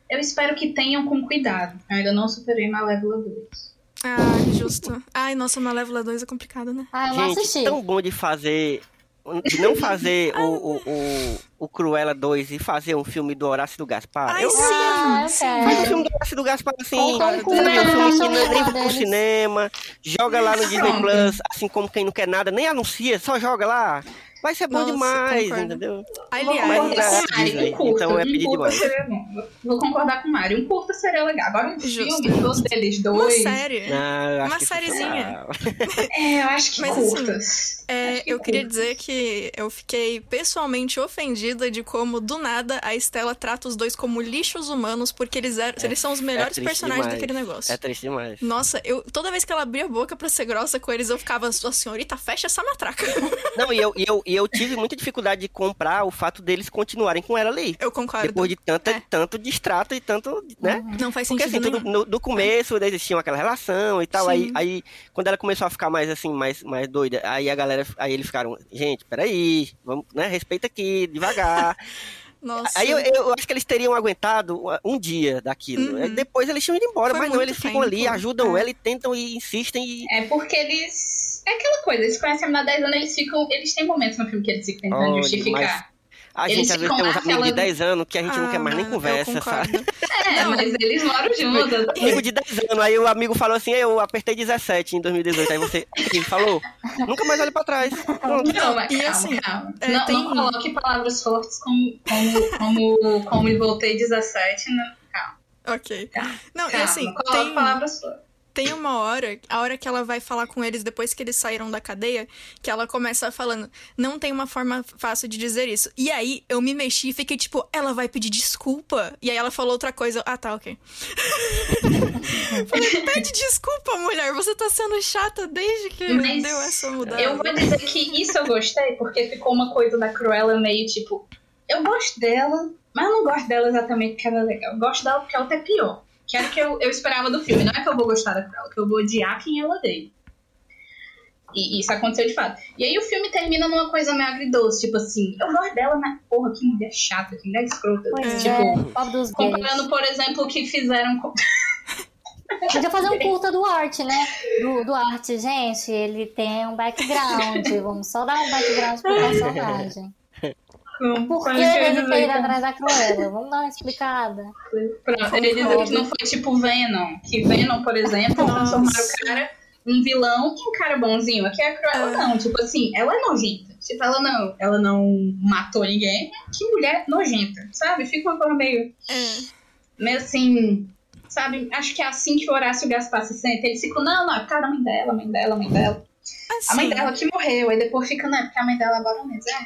Eu espero que tenham com cuidado. Eu ainda não superei Malévola 2. Ah, justo. Ai, nossa, Malévola 2 é complicado, né? Ah, eu não Gente, assisti. tão bom de fazer. De não fazer o, o, o, o Cruella 2 e fazer um filme do Horácio do Gaspar. Ai, eu, sim! Ah, sim. Faz um filme do Horácio do Gaspar assim. Concordo um filme que eu nem sou vai pro cinema, joga lá no Disney. Plus, assim como quem não quer nada, nem anuncia, só joga lá. Vai ser bom Nossa, demais, concordo. entendeu? Vou Aliás, concordar é com o Mari, Disney, um curta. então é um pedir curta demais. seria bom. Vou concordar com o Mário. Um curta seria legal. Agora um Justo, filme, todos deles uma dois. série. Ah, eu acho Uma sériezinha. É, eu acho que Mas, assim, curtas. É, Acho que eu queria curtas. dizer que eu fiquei pessoalmente ofendida de como, do nada, a Estela trata os dois como lixos humanos, porque eles, eram, eles são os melhores triste personagens demais. daquele negócio. É triste demais. Nossa, eu toda vez que ela abria a boca pra ser grossa com eles, eu ficava, sua senhorita, fecha essa matraca. Não, e eu, e, eu, e eu tive muita dificuldade de comprar o fato deles continuarem com ela ali. Eu concordo. Depois de tanta, É. tanto distrato e tanto, né? Não faz Porque sentido assim, tudo, no, do começo eles tinham aquela relação e tal. Aí, Sim. aí, quando ela começou a ficar mais assim, mais, mais doida, aí a galera, aí eles ficaram, gente, peraí, vamos, né? Respeita aqui, devagar. Nossa. aí eu, eu acho que eles teriam aguentado um dia daquilo. Uhum. Depois eles tinham ido embora, Foi mas não, eles ficam ali, tempo. ajudam É. ela e tentam e insistem e. É porque eles. É aquela coisa, eles conhecem a menina há 10 anos, eles ficam. Eles têm momentos no filme que eles ficam tentando Olha, justificar. A Eles gente às vezes tem uns amigos de aquela- 10 anos que a gente não quer mais nem Ah, conversa, sabe? É, mas eles moram juntos. Amigo de 10 anos, aí o amigo falou assim, eu apertei 17 em 2018, aí você ele falou, nunca mais olha pra trás. Pronto. Não, mas E calma, assim, calma. é, não, tem- não coloque palavras fortes como, como, como, como e voltei 17. Não. Calma, Ok. calma. Não, e calma. assim, coloque tem, palavras fortes. Tem uma hora, a hora que ela vai falar com eles depois que eles saíram da cadeia, que ela começa falando, não tem uma forma fácil de dizer isso. E aí eu me mexi e fiquei tipo, ela vai pedir desculpa. E aí ela falou outra coisa. Ah, tá, ok. Falei, pede desculpa, mulher, você tá sendo chata desde que Mas deu essa mudada. Eu vou dizer que isso eu gostei, porque ficou uma coisa da Cruella meio tipo. Eu gosto dela, mas eu não gosto dela exatamente porque ela é legal. Eu gosto dela porque ela é pior. Que era o que eu, eu esperava do filme. Não é que eu vou gostar da Cruella, que eu vou odiar quem ela odeia. E isso aconteceu de fato. E aí o filme termina numa coisa meio agridoce, tipo assim, eu gosto dela, mas porra, que mulher chata, que mulher escrota. Pois tipo, é, dos gays. comparando, por exemplo, o que fizeram com. Podia fazer um curta do Art, né? Do, do Art, gente, ele tem um background. Vamos só dar um background pro personagem. Por que ele fez atrás da Cruella? Vamos dar uma explicada. Pronto, ele dizendo que não foi tipo Venom. Que Venom, por exemplo, Nossa. transformaram o cara um vilão e um cara bonzinho. Aqui a Cruella Ah. não. Tipo assim, ela é nojenta. Tipo, ela não, ela não matou ninguém. Que mulher nojenta, sabe? Fica uma coisa meio, É. meio assim. Sabe? Acho que é assim que o Horácio Gaspar se sente. Ele fica, não, não, é por causa da mãe dela, a mãe dela, a mãe dela. A mãe Assim, dela que morreu. Aí depois fica, não, é porque a mãe dela é baronesa. É,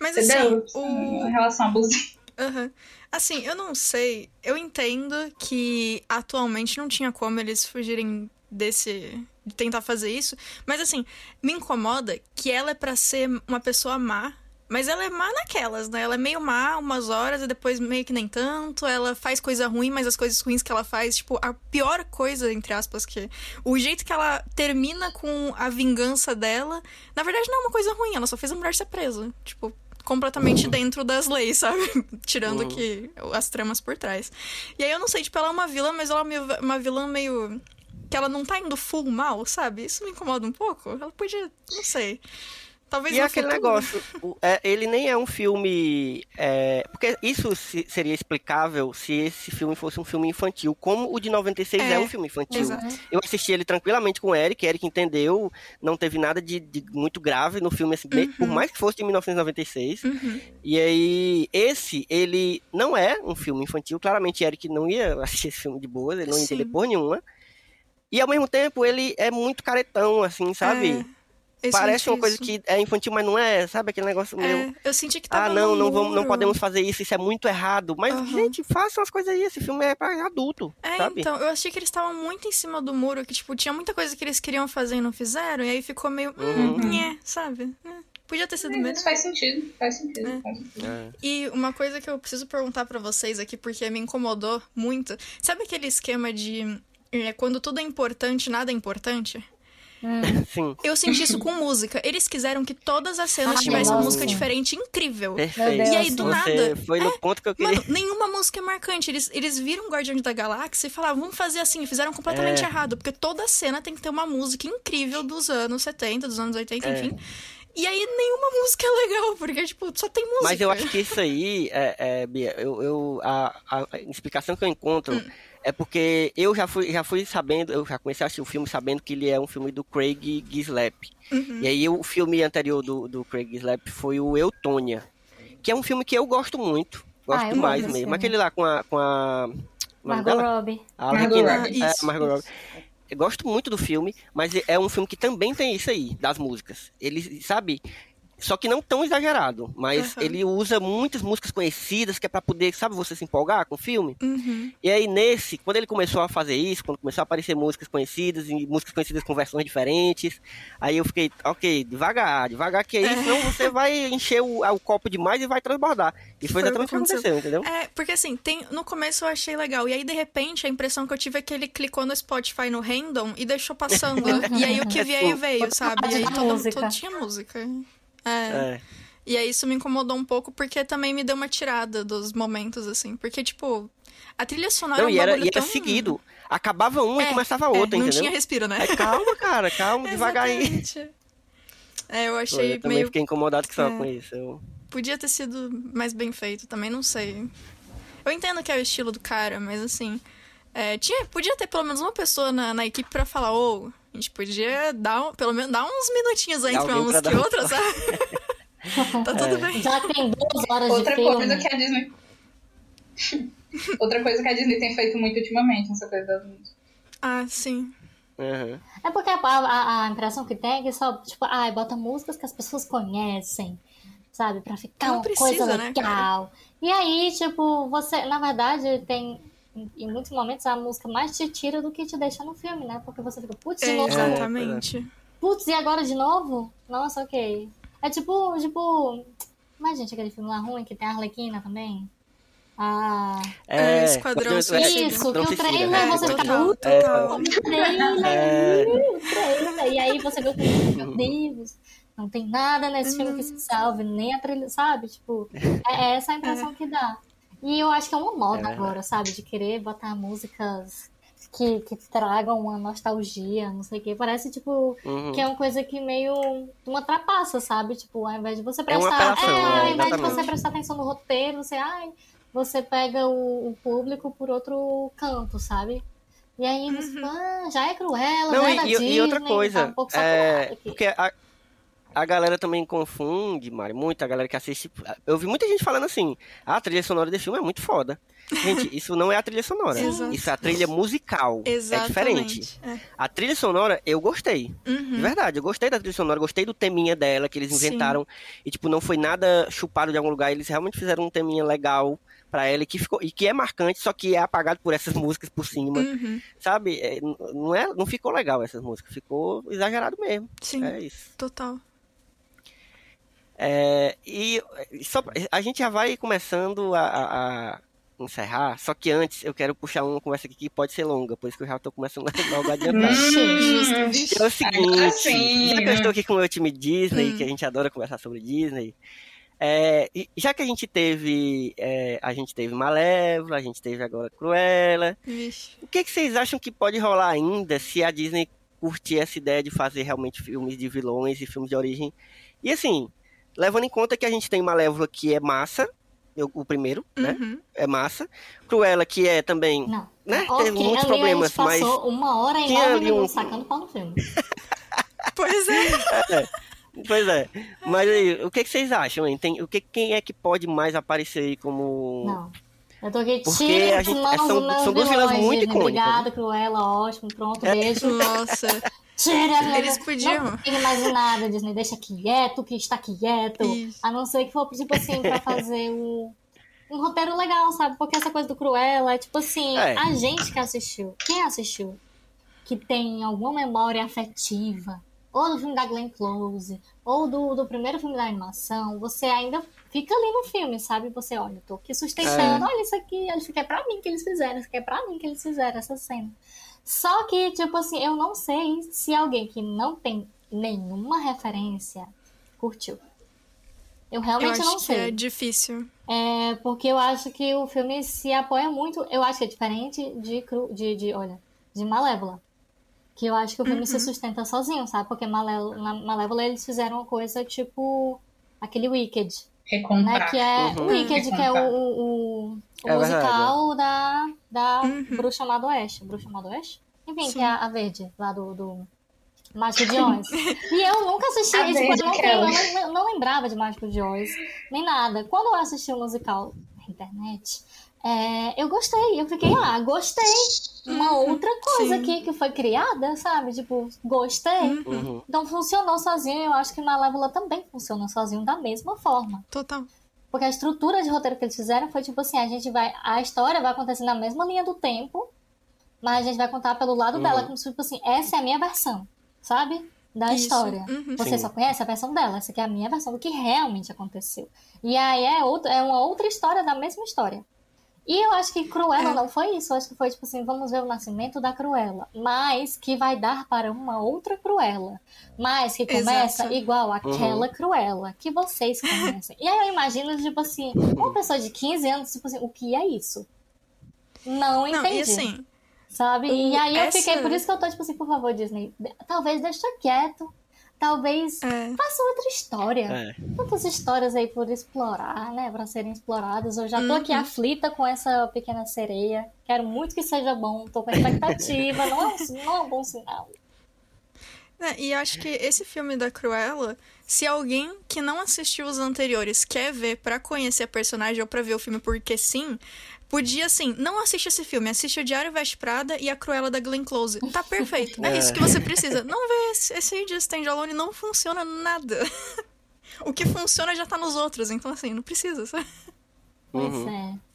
mas entendeu? assim, o... Relação abusiva. Aham. Assim, eu não sei. Eu entendo que atualmente não tinha como eles fugirem desse. de tentar fazer isso. Mas assim, me incomoda que ela é pra ser uma pessoa má. Mas ela é má naquelas, né? Ela é meio má umas horas e depois meio que nem tanto. Ela faz coisa ruim, mas as coisas ruins que ela faz, tipo, a pior coisa, entre aspas, que. O jeito que ela termina com a vingança dela, na verdade não é uma coisa ruim, ela só fez a mulher ser presa. Tipo, completamente dentro das leis, sabe? Tirando Uhum. que as tramas por trás. E aí eu não sei, tipo, ela é uma vilã, mas ela é uma vilã meio. que ela não tá indo full mal, sabe? Isso me incomoda um pouco. Ela podia. não sei. Talvez E aquele futuro- negócio, é, ele nem é um filme. é, porque isso se- seria explicável se esse filme fosse um filme infantil, como o de 96 é, É, um filme infantil. Exato. Eu assisti ele tranquilamente com o Eric, Eric entendeu, não teve nada de, de muito grave no filme, assim, bem- por mais que fosse de 1996. Uhum. E aí, esse, ele não é um filme infantil, claramente Eric não ia assistir esse filme de boas, ele não ia Sim. entender porra nenhuma. E ao mesmo tempo, ele é muito caretão, assim, sabe? É, eu Parece uma coisa isso. que é infantil, mas não é, sabe? Aquele negócio meio. É, eu senti que tava Ah, não, não, vamos, não podemos fazer isso, isso é muito errado. Mas, Aham. gente, façam as coisas aí, esse filme é pra adulto, É, sabe? então, eu achei que eles estavam muito em cima do muro, que, tipo, tinha muita coisa que eles queriam fazer e não fizeram, e aí ficou meio, hum, Uhum. nhé, sabe? É, Podia ter sido Mas melhor. isso faz sentido, faz sentido, É. faz sentido. É. E uma coisa que eu preciso perguntar pra vocês aqui, porque me incomodou muito. Sabe aquele esquema de é, quando tudo é importante, nada é importante? Sim, Eu senti isso com música. Eles quiseram que todas as cenas Ai, tivessem uma nossa. música diferente, incrível. perfeito. E aí, do Você nada. foi no ponto que eu queria. Mano, nenhuma música é marcante. Eles, eles viram Guardiões da Galáxia e falaram, vamos fazer assim. E fizeram completamente É. errado. Porque toda cena tem que ter uma música incrível dos anos 70, dos anos 80, É. enfim. E aí nenhuma música é legal, porque, tipo, só tem música. Mas eu acho que isso aí, é, é, Bia, eu, eu- a, a- a explicação que eu encontro Hum. É porque eu já fui, já fui sabendo, eu já comecei a assistir o filme sabendo que ele é um filme do Craig Gislap. Uhum. E aí o filme anterior do, do Craig Gislap foi o Eutônia, que é um filme que eu gosto muito. Gosto Ah, desse mesmo. filme. Aquele lá com a. Com a nome Margot dela? Robbie. A Margot. Robbie. É, Isso, Margot isso. Robbie. Eu gosto muito do filme, mas é um filme que também tem isso aí, das músicas. Ele, sabe? Só que não tão exagerado, mas Aham. ele usa muitas músicas conhecidas que é pra poder, sabe, você se empolgar com o filme. Uhum. E aí nesse, quando ele começou a fazer isso, quando começou a aparecer músicas conhecidas e músicas conhecidas com versões diferentes, aí eu fiquei, ok, devagar, devagar que aí, senão você vai encher o, o copo demais e vai transbordar. E foi exatamente o que aconteceu, entendeu? É, porque assim, tem, no começo eu achei legal. E aí, de repente, a impressão que eu tive é que ele clicou no Spotify no random e deixou passando. e aí o que veio, veio, sabe? E aí todo, todo tinha música. É. É. E aí isso me incomodou um pouco, porque também me deu uma tirada dos momentos, assim. Porque, tipo, a trilha sonora Não, é um e era, e era tão... seguido. Acabava uma É, e começava é, outra, Não entendeu? tinha respiro, né? É, calma, cara, calma, devagarinho. É, eu Pô, achei eu também meio fiquei incomodado só É. com isso. Eu... Podia ter sido mais bem feito, também não sei. Eu entendo que é o estilo do cara, mas assim. é, tinha, podia ter pelo menos uma pessoa na, na equipe pra falar, ô, a gente podia dar pelo menos dar uns minutinhos aí entre uma Alguém pra música e dar um outra, sabe? tá tudo bem. Já que tem duas horas Outra de filme. coisa que a Disney. Outra coisa que a Disney tem feito muito ultimamente, essa coisa das músicas. Ah, sim. Aham. É porque a, a- a impressão que tem é que só, tipo, ai, bota músicas que as pessoas conhecem, sabe? Pra ficar Não uma precisa, coisa né, legal. e aí, tipo, você, na verdade, tem. Em- muitos momentos a música mais te tira do que te deixa no filme, né? Porque você fica, putz, de É, novo, exatamente. putz, e agora de novo? Nossa, ok. É tipo, tipo. Mas, gente, aquele filme lá ruim que tem a Arlequina também? Ah. É, Esquadrão Esquadrão- Suicida. Isso, que o trailer né? você fica. total, "Uh, total. trailer, É. trailer. E aí você vê o filme, meu Deus, não tem nada nesse filme que se salve, nem a trilha, sabe? Tipo, é essa a impressão que dá. E eu acho que é uma moda É. agora, sabe? De querer botar músicas que, que tragam uma nostalgia, não sei o quê. Parece, tipo, Uhum. que é uma coisa que meio uma trapaça, sabe? Tipo, ao invés de você É uma prestar. apelação, é, é, ao invés de exatamente. você prestar atenção no roteiro, você, ai, você pega o, o público por outro canto, sabe? E aí você, ah, já é cruel, Não, né? e, da e- e outra Disney, coisa, tá um pouco é, porque a, a galera também confunde, Mari, muita galera que assiste. Eu vi muita gente falando assim: ah, a trilha sonora desse filme é muito foda. Gente, isso não é a trilha sonora. Exato. Isso é a trilha musical. É diferente. Exatamente. É. A trilha sonora, eu gostei. De Uhum. verdade, eu gostei da trilha sonora, gostei do teminha dela que eles Sim. inventaram. E, tipo, não foi nada chupado de algum lugar. Eles realmente fizeram um teminha legal pra ela e que, ficou, e que é marcante, só que é apagado por essas músicas por cima. Uhum. Sabe? É, não, é, não ficou legal essas músicas, ficou exagerado mesmo. Sim, É isso. total. É, e só, a gente já vai começando a, a- a encerrar, só que antes eu quero puxar uma conversa aqui que pode ser longa, por isso que eu já tô começando a logo a adiantar. Hum, Que é o seguinte, já que eu estou aqui com o meu time Disney, Hum. que a gente adora conversar sobre Disney, É, já que a gente teve. é, a gente teve Malévola, a gente teve agora Cruella. Vixe. O que, que vocês acham que pode rolar ainda se a Disney curtir essa ideia de fazer realmente filmes de vilões e filmes de origem? E assim, levando em conta que a gente tem Malévola que é massa, eu- o primeiro, né? Uhum. É massa. Cruella que é também. Não. Né? Ok, Teve muitos ali problemas, a gente passou uma hora e nove minutos um- sacando pau no filme. Pois é. Pois é. Mas aí, o que, que vocês acham, hein? Tem, o que, quem é que pode mais aparecer aí como. Não. Eu tô aqui, Porque tire a as gente- mãos são- são duas vilãs muito icônicas, Obrigada, Cruella, ótimo, pronto, beijo. Nossa. Eles podiam. Não mais nada, Disney, deixa quieto, que está quieto. Isso. A não ser que for, tipo assim, pra fazer um, um roteiro legal, sabe? Porque essa coisa do Cruella é tipo assim, É. a gente que assistiu, quem assistiu, que tem alguma memória afetiva, ou do filme da Glenn Close, ou do, do primeiro filme da animação, você ainda fica ali no filme, sabe? Você, olha, eu tô aqui sustentando, olha isso aqui, isso aqui é pra mim que eles fizeram, isso aqui é pra mim que eles fizeram essa cena. Só que, tipo assim, eu não sei se alguém que não tem nenhuma referência curtiu. Eu Eu realmente acho não que sei. é difícil. É, porque eu acho que o filme se apoia muito. Eu acho que é diferente de, Cru- de, de olha, de Malévola. Que eu acho que o filme Uhum. se sustenta sozinho, sabe? Porque Malévola, na Malévola eles fizeram uma coisa tipo aquele Wicked, né? Que é Uhum. o Wicked, que é o, o, o, É musical da, da Uhum. Bruxa Má do Oeste. Bruxa Má do Oeste? Enfim, Sim. que é a, a verde, lá do, do Mágico de Oz. e eu nunca assisti, A tipo, eu não, eu não, não lembrava de Mágico de Oz, nem nada. Quando eu assisti o musical na internet, é, eu gostei. Eu fiquei, ah, gostei. Uma Uhum, outra coisa sim. aqui que foi criada, sabe? Tipo, gostei. Uhum. Então funcionou sozinho. Eu acho que Malévola também funciona sozinho da mesma forma. Total. Porque a estrutura de roteiro que eles fizeram foi tipo assim, a gente vai. A história vai acontecer na mesma linha do tempo, mas a gente vai contar pelo lado dela, como se tipo assim, essa é a minha versão, sabe? Da Isso. história. Uhum. Você Sim. só conhece a versão dela, essa aqui é a minha versão do que realmente aconteceu. E aí é, outra, é uma outra história da mesma história. E eu acho que Cruella É. não foi isso. Eu acho que foi tipo assim, vamos ver o nascimento da Cruella. Mas que vai dar para uma outra Cruella. Mas que começa Exato. igual aquela Cruella que vocês conhecem. e aí eu imagino, tipo assim, uma pessoa de 15 anos, tipo assim, o que é isso? Não Não, entendi. e assim, Sabe? O- E aí eu essa- fiquei, por isso que eu tô, tipo assim, por favor, Disney, talvez deixa quieto. Talvez é, faça outra história. É. Tantas histórias aí por explorar, né? Pra serem exploradas. Eu já tô aqui Uhum. aflita com essa pequena sereia. Quero muito que seja bom. Tô com expectativa. não, é um, não é um bom sinal. É, e acho que esse filme da Cruella, se alguém que não assistiu os anteriores quer ver pra conhecer a personagem ou pra ver o filme porque sim, podia assim, não assiste esse filme, assiste o Diário Veste Prada e a Cruella da Glenn Close. Tá perfeito. É, É. isso que você precisa. Não vê esse, de Stand Alone, não funciona nada. o que funciona já tá nos outros, então assim, não precisa, sabe? Pois Uhum. é.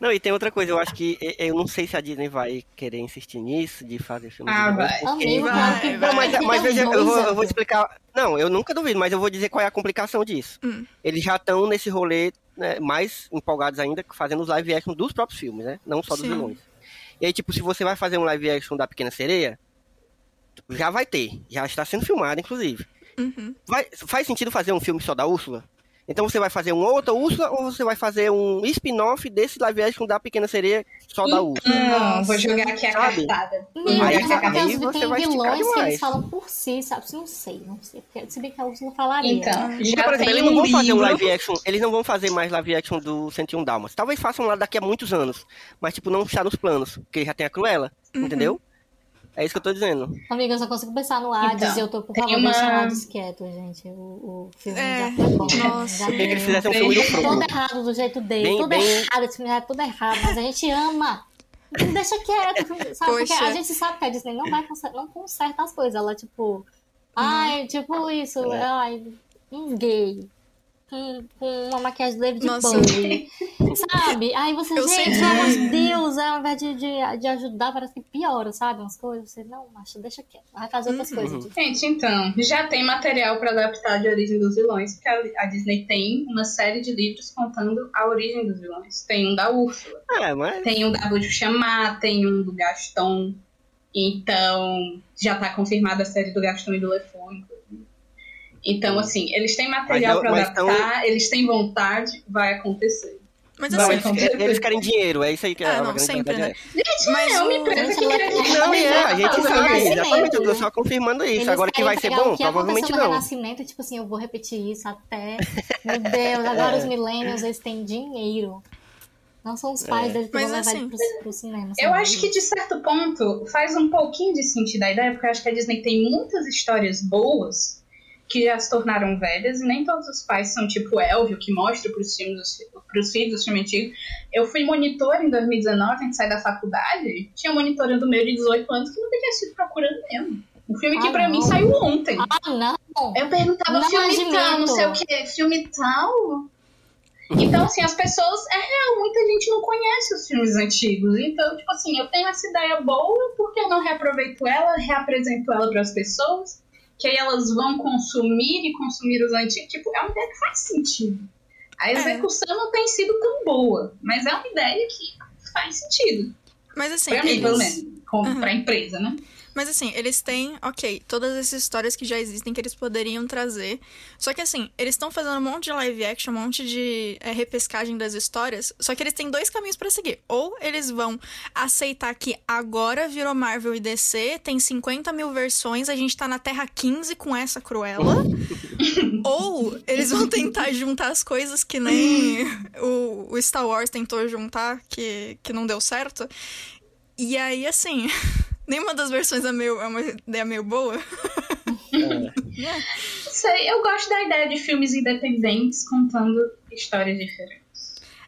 Não, e tem outra coisa, eu acho que eu não sei se a Disney vai querer insistir nisso, de fazer filme Ah, vai. porque- Amigo, vai. Não, mas, mas veja, eu vou, eu vou explicar. Não, eu nunca duvido, mas eu vou dizer qual é a complicação disso. Hum. Eles já estão nesse rolê né, mais empolgados ainda, fazendo os live action dos próprios filmes, né? Não só dos Sim. vilões. E aí, tipo, se você vai fazer um live action da Pequena Sereia, já vai ter. Já está sendo filmado, inclusive. Uhum. Vai, faz sentido fazer um filme só da Úrsula? Então você vai fazer uma outra Úrsula ou você vai fazer um spin-off desse live action da Pequena Sereia só da Úrsula? Não, vou jogar aqui a Sabe? cartada. Amigo, Aí- é porque aí os- você tem vai vilões que eles falam por si, sabe? Não sei, não sei. Porque, se bem que a Úrsula falaria. Então, Porque, já por exemplo, eles não um vão fazer um live action, eles não vão fazer mais live action do 101 Dalmas. Talvez façam lá daqui a muitos anos, mas tipo não está nos planos, porque já tem a Cruella, Uhum. entendeu? É isso que eu tô dizendo. Amiga, eu só consigo pensar no Hades Então, e eu tô, por favor, uma- deixa o Hades quieto, gente. O, o filme É, já foi bom. nossa. Já Eu queria que eles deu. fizessem um filme do Tem- Frodo. Todo errado do jeito dele. Bem- tudo bem- errado, esse filme é tudo errado, mas a gente ama. Deixa quieto, sabe? Porque a gente sabe que a Disney não vai consertar, não conserta as coisas. Ela, tipo, ai, tipo isso, É. ai, um gay. Com, com uma maquiagem do David Nossa. Bowie. Sabe? Aí você, Eu gente, sei. pelo amor de Deus, ao invés de, de, de ajudar, parece que piora, sabe? Umas coisas. Você, não, macho, deixa quieto. Vai fazer outras Uhum. coisas. Gente, então, já tem material para adaptar de Origem dos Vilões, porque a- a Disney tem uma série de livros contando a origem dos vilões. Tem um da Úrsula, É, mas. tem um da Bujo Chamar, tem um do Gaston. Então, já tá confirmada a série do Gaston e do inclusive. Então, assim, eles têm material Mas pra não- mas tão- adaptar, eles têm vontade, vai acontecer. Mas Não, Vai assim, eles, eles querem dinheiro, é isso aí que é Ah, a não, grande sempre, né? Gente, Mas é uma o- empresa que quer ela- Não, é, a gente sabe, exatamente, eu tô só confirmando isso. Eles Agora que vai ser bom, o que provavelmente aconteceu no não. Renascimento, tipo assim, eu vou repetir isso até. Meu Deus, agora É. os millennials, eles têm dinheiro. Não são os pais deles que Mas vão levar assim- ele pro, pro cinema. Eu acho que de certo ponto faz um pouquinho de sentido a ideia, porque eu acho que a Disney tem muitas histórias boas que já se tornaram velhas e nem todos os pais são tipo Elvio, que mostra pros, filmes, pros filhos do filme antigo. Eu fui monitor em 2019, a gente sai da faculdade, tinha monitorando meu de 18 anos que nunca tinha sido procurando mesmo. Um filme que Ah, pra não. mim saiu ontem. Ah, não! Eu perguntava Não filme admito. tal, não sei o que, filme tal. Então, assim, as pessoas. É real, muita gente não conhece os filmes antigos. Então, tipo assim, eu tenho essa ideia boa, porque eu não reaproveito ela, reapresento ela para as pessoas, que aí elas vão consumir e consumir os antigos. Tipo, é uma ideia que faz sentido. A execução não tem sido tão boa, mas é uma ideia que faz sentido. mas assim, Pra mim, pelo menos. Como Uhum. pra empresa, né? Mas assim, eles têm, ok, todas essas histórias que já existem que eles poderiam trazer. Só que assim, eles estão fazendo um monte de live action, um monte de é, repescagem das histórias. Só que eles têm dois caminhos pra seguir. Ou eles vão aceitar que agora virou Marvel e DC, tem 50 mil versões, a gente tá na Terra 15 com essa Cruella. Ou eles vão tentar juntar as coisas que nem o, o Star Wars tentou juntar, que, que não deu certo. E aí, assim, nenhuma das versões é, meio, é uma ideia meio boa. Não sei, eu gosto da ideia de filmes independentes contando histórias diferentes.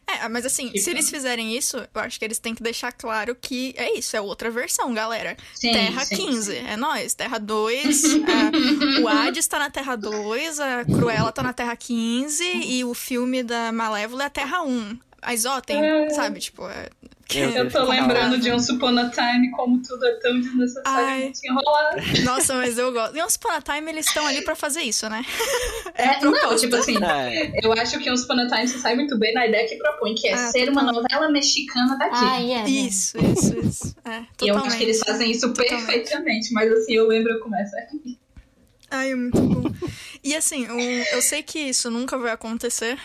É, mas assim, Tipo. se eles fizerem isso, eu acho que eles têm que deixar claro que é isso, é outra versão, galera. Sim, Terra sim, 15, sim. é nós. Terra 2, a- o Hades tá na Terra 2, a Cruella tá na Terra 15 e o filme da Malévola é a Terra 1. Mas ó, tem, sabe, tipo, é... Eu tô lembrando de Once Upon a Time, como tudo é tão desnecessariamente enrolado. Nossa, mas eu gosto. E Once Upon a Time, eles estão ali pra fazer isso, né? É, não, propósito. tipo assim, É, eu acho que Once Upon a Time se sai muito bem na ideia que propõe, que é Ah, ser uma novela mexicana da Ah, Disney. é. né? Isso, isso, isso. É, E eu acho que eles fazem isso Totalmente. perfeitamente, mas assim, eu lembro, eu começo a rir. Ai, é muito bom. E assim, o- eu sei que isso nunca vai acontecer,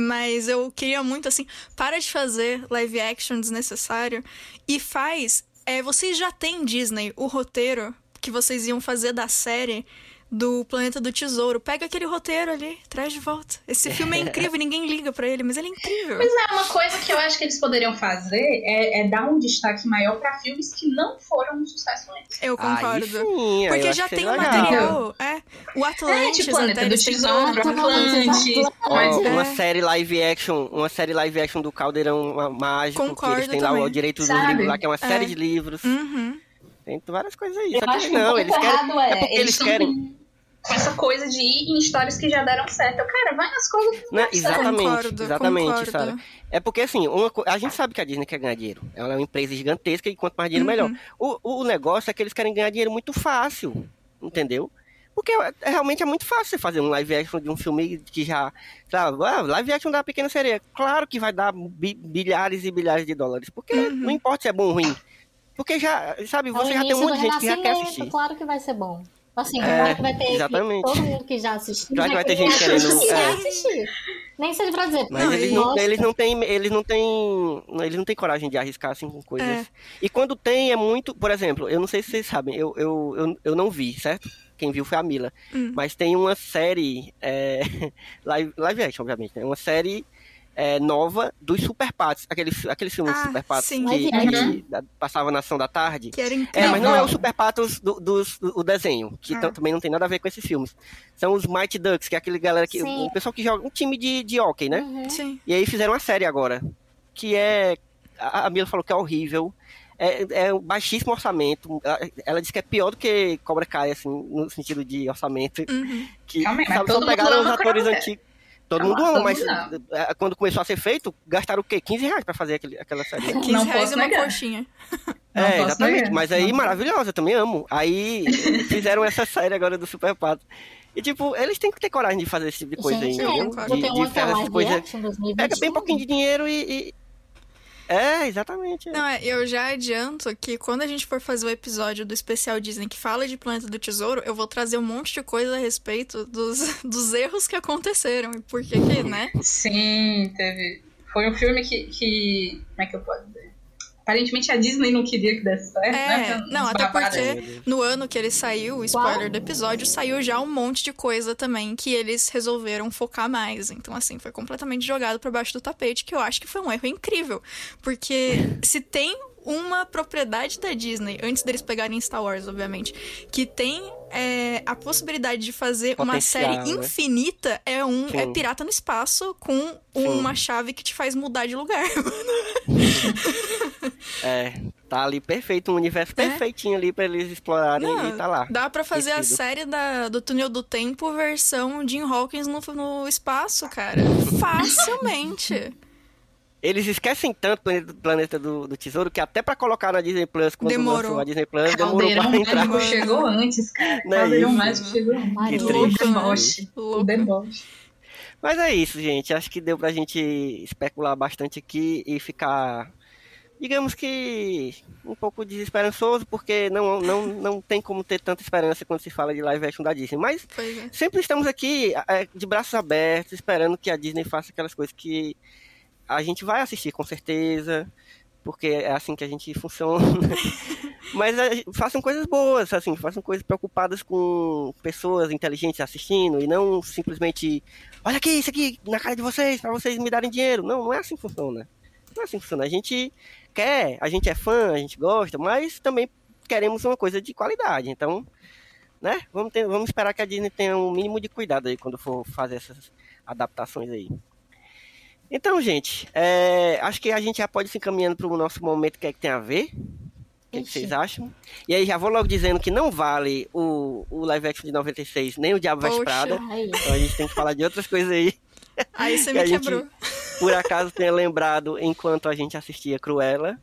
mas eu queria muito, assim, para de fazer live action desnecessário e faz. É, vocês já têm Disney o roteiro que vocês iam fazer da série do Planeta do Tesouro. Pega aquele roteiro ali, traz de volta. Esse filme é incrível, ninguém liga pra ele, mas ele é incrível. Mas é uma coisa que eu acho que eles poderiam fazer é, é dar um destaque maior pra filmes que não foram um sucesso antes. Eu aí concordo. sim, eu Porque acho já tem o material. É. O É, Atlantis tipo Planeta do eles Tesouro. Atlantis. É. uma série live action, uma série live action do Caldeirão Mágico, Concordo que eles têm lá também. o direito dos livros lá, que é uma série É. de livros. Uhum. Tem várias coisas aí. eu Só acho que não, eles querem. é, é porque eles estão querem. Com, essa coisa de ir em histórias que já deram certo. Eu, Cara, vai nas coisas que não Né? deram certo. Exatamente, Concordo, exatamente, concordo. Sara. É porque assim, uma a gente sabe que a Disney quer ganhar dinheiro. Ela é uma empresa gigantesca e quanto mais dinheiro, Uhum. melhor. O, o negócio é que eles querem ganhar dinheiro muito fácil, entendeu? Porque é- é- realmente é muito fácil você fazer um live action de um filme que já. Sabe, ah, live action da Pequena Sereia. Claro que vai dar bi- bilhares e bilhares de dólares. Porque Uhum. não importa se é bom ou ruim. Porque já, sabe, É você já tem um monte de gente que já quer assistir. Claro que vai ser bom. Assim, É, que vai ter exatamente. todo mundo que já assistiu. Claro que vai ter gente querendo, assistir, é. assistir. Nem seja pra dizer. Mas Não, eles, não, eles não têm, eles não têm, eles não têm coragem de arriscar assim com coisas. É. E quando tem é muito, por exemplo, eu não sei se vocês sabem, eu, eu, eu, eu não vi, certo? Quem viu foi a Mila. Hum. Mas tem uma série é, live, live action, obviamente, né? Uma série é, nova dos Super Patos, aquele, aquele filme dos Ah, Super Patos sim. que, que passava na ação da tarde. Que era É, incrível. mas não é o Super Patos do, dos- do- o desenho, que Ah. tam- também não tem nada a ver com esses filmes. São os Mighty Ducks, que é aquele galera que. Sim. O pessoal que joga. Um time de, de hockey, né? Uhum. Sim. E aí fizeram uma série agora. Que é. A a Mila falou que é horrível. É, é um baixíssimo orçamento. Ela- Ela disse que é pior do que Cobra Kai, assim, no sentido de orçamento. Uhum. Que Calma sabe, só pegaram os atores antigos. Todo mundo ama, mas mundo é, quando começou a ser feito, gastaram o quê? 15 reais pra fazer aquele, aquela série. 15 Não reais posso uma negar. coxinha. Não é, exatamente. negar. Mas aí, Não. maravilhosa, eu também amo. Aí fizeram essa série agora do Super Pato. E, tipo, eles têm que ter coragem de fazer esse tipo de coisa aí, Gente, entendeu? é, De, de é fazer essa live coisa. action 2021. Pega bem pouquinho de dinheiro e. e- É, exatamente. Não, é, eu já adianto que quando a gente for fazer o episódio do especial Disney que fala de Planeta do Tesouro, eu vou trazer um monte de coisa a respeito dos, dos erros que aconteceram e por que que, né? Sim, teve. Foi um filme que, que. Como é que eu posso dizer? Aparentemente a Disney não queria que desse certo, né? É, Foi não, até porque no ano que ele saiu, o spoiler do episódio, saiu já um monte de coisa também que eles resolveram focar mais. Então, assim, foi completamente jogado pra baixo do tapete, que eu acho que foi um erro incrível. Porque se tem uma propriedade da Disney, antes deles pegarem Star Wars, obviamente, que tem é, a possibilidade de fazer uma Potencial, série né? infinita, é um é. Pirata no Espaço com Sim. uma chave que te faz mudar de lugar. É, tá ali perfeito, um universo É. perfeitinho ali pra eles explorarem Não, e tá lá. Dá pra fazer a série da, do Túnel do Tempo versão Jim Hawkins no, no espaço, cara. Facilmente. Eles esquecem tanto o planeta, planeta do, do Tesouro que até pra colocar na Disney Plus, quando Demorou. lançou a Disney Plus, demorou Caldeirão pra entrar. Chegou antes, cara. Não é Caldeirão isso, Mágico né? chegou antes. Que O deboche. O deboche. Mas é isso, gente. Acho que deu pra gente especular bastante aqui e ficar, digamos que, um pouco desesperançoso, porque não, não, não tem como ter tanta esperança quando se fala de live action da Disney. Mas é. sempre estamos aqui é, de braços abertos, esperando que a Disney faça aquelas coisas que a gente vai assistir com certeza, porque é assim que a gente funciona. Mas façam coisas boas, assim, façam coisas preocupadas com pessoas inteligentes assistindo e não simplesmente, olha aqui, isso aqui na cara de vocês, para vocês me darem dinheiro. Não, não é assim que funciona. Não é assim que funciona. A gente quer, a gente é fã, a gente gosta, mas também queremos uma coisa de qualidade. Então, né? Vamos, ter, vamos esperar que a Disney tenha um mínimo de cuidado aí quando for fazer essas adaptações aí. Então, gente, é, acho que a gente já pode se encaminhando para o nosso momento que é que tem a ver. O que, é que vocês acham? E aí já vou logo dizendo que não vale o, o live action de 96, nem o Diabo Veste Poxa. Prada. Então a gente tem que falar de outras coisas aí. Aí você Que me a gente- quebrou. Por acaso tenha lembrado enquanto a gente assistia Cruella.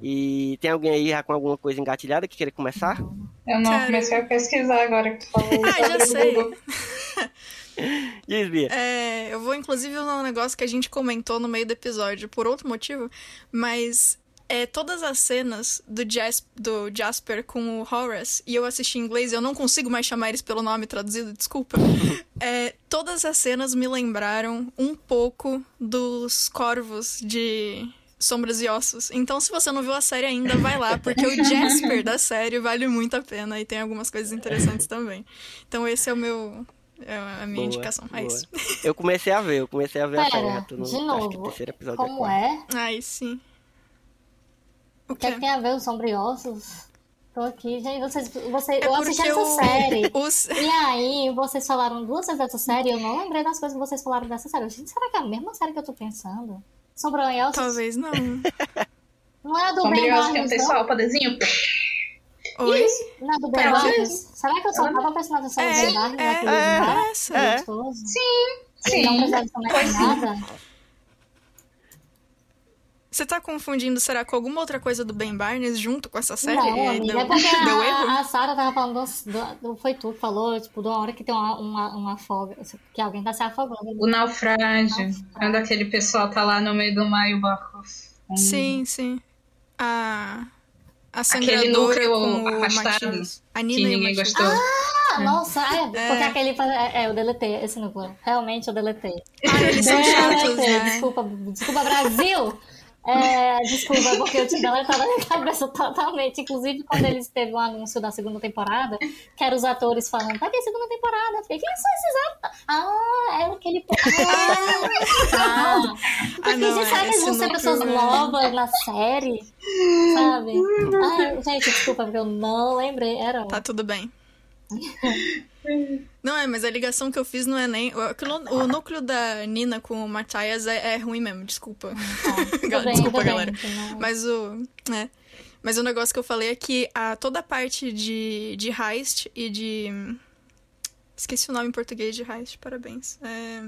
E tem alguém aí já com alguma coisa engatilhada que queira começar? Eu não Cara. comecei a pesquisar agora que tu falou. Ah, já sobre o sei. Diz, Bia. É, eu vou inclusive usar um negócio que a gente comentou no meio do episódio por outro motivo, mas é todas as cenas do, Jas do Jasper com o Horace, e eu assisti em inglês, eu não consigo mais chamar eles pelo nome traduzido, desculpa. É, todas as cenas me lembraram um pouco dos corvos de Sombras e Ossos. Então, se você não viu a série ainda, vai lá, porque o Jasper da série vale muito a pena e tem algumas coisas interessantes também. Então, esse é o meu. É a minha Boa, indicação. É boa. isso. Eu comecei a ver, eu comecei a ver a série. Pera, já tô no, de acho que novo, terceiro episódio. como é? Aí sim. O O que é que tem a ver os sombriosos? Tô aqui, gente. Vocês, você, É eu assisti essa o- série. Os... E aí, vocês falaram duas vezes dessa série e eu não lembrei das coisas que vocês falaram dessa série. Gente, será que é a mesma série que eu tô pensando? Sombronhosos? Talvez não. Não é a do Ben tem um Barnes, não? pessoal, poderzinho. Oi? É do Ben Pera, Barnes? Será que eu só tava prestando atenção no É, Ben Barnes? é, naquele é, essa. é. gostoso? Sim. Não precisava nada? Você tá confundindo, será, com alguma outra coisa do Ben Barnes junto com essa série? Não, aí amiga, deu, é porque deu erro? a, a Sarah tava falando, do, do- foi tu que falou, tipo, de uma hora que tem uma, uma, uma afoga, que alguém tá se afogando. O naufrágio. Quando aquele pessoal tá lá no meio do mar e o barco. Sim, sim. A. A Aquele núcleo afastado Matias. A Que Nina e o ninguém gostou. Ah, nossa, é, porque É. aquele. É, é, eu deletei esse núcleo. Realmente eu deletei. Ah, eles são chatos, né? Desculpa, desculpa, Brasil! É, desculpa, porque eu tinha deletado na minha cabeça totalmente. Inclusive, quando eles teve o anúncio da segunda temporada, que eram os atores falando, tá aqui segunda temporada. Eu fiquei, quem são esses atores? Ah, era aquele. Ah, ah. Eu Ah, não, fiquei, será que eles vão ser pessoas é- novas na série? Sabe? Ai, gente, desculpa, porque eu não lembrei. Era. Tá tudo bem. Não é, mas a ligação que eu fiz não é nem. O, o núcleo da Nina com o Matthias é, é ruim mesmo, desculpa. Gal- bem, desculpa, bem, galera. não- Mas o. É. Mas o negócio que eu falei é que a, toda a parte de, de heist e de. Esqueci o nome em português de heist, parabéns. É,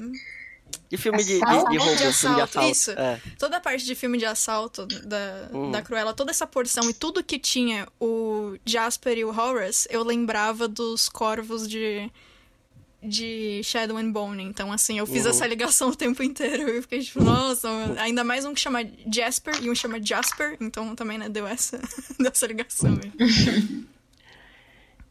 De filme de, de, Assalto? de roubo, De filme de assalto, assalto. isso. É. toda a parte de filme de assalto da, Hum. da Cruella, toda essa porção e tudo que tinha o Jasper e o Horace, eu lembrava dos corvos de. de Shadow and Bone, então assim, eu fiz Uhum. essa ligação o tempo inteiro. Eu fiquei tipo, nossa, ainda mais um que chama Jasper e um chama Jasper, então também né, deu essa, deu essa ligação.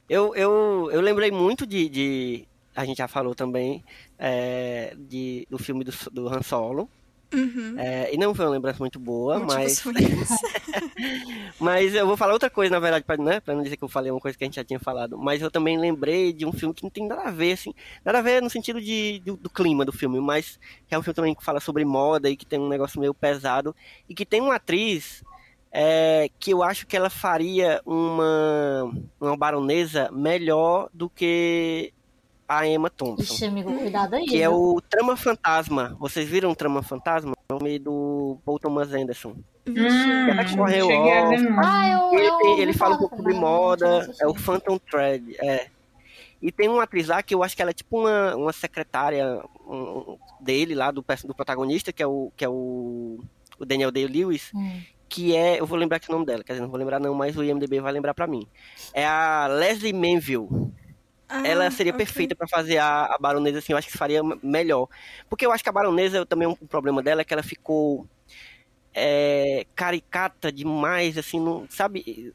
Eu, eu, eu lembrei muito de, de- A gente já falou também é, de, do filme do, do Han Solo. Uhum. É, e não foi uma lembrança muito boa, Motivos mas, mas eu vou falar outra coisa, na verdade, pra, né, pra não dizer que eu falei uma coisa que a gente já tinha falado. Mas eu também lembrei de um filme que não tem nada a ver, assim. Nada a ver no sentido de, do, do clima do filme, mas que é um filme também que fala sobre moda e que tem um negócio meio pesado. E que tem uma atriz é, que eu acho que ela faria uma, uma baronesa melhor do que a Emma Thompson. Ixi, amigo, cuidado aí. Que é o Trama Fantasma. Vocês viram o Trama Fantasma? É o meio do Paul Thomas Anderson. Hum, Ela que não. Ah, eu, Ele, eu ele fala um pouco sobre mas moda, é o. Phantom Thread, é. E tem uma atriz lá que eu acho que ela é tipo uma, uma secretária um, dele lá, do, do protagonista, que é o, que é o, o Daniel Day-Lewis, Hum. que é, eu vou lembrar aqui o nome dela, quer dizer, não vou lembrar não, mas o IMDB vai lembrar pra mim. É a Leslie Manville. Ah, ela seria ok. perfeita pra fazer a, a baronesa, assim, eu acho que faria melhor. Porque eu acho que a baronesa, eu- também um problema dela é que ela ficou é, caricata demais, assim, não, sabe?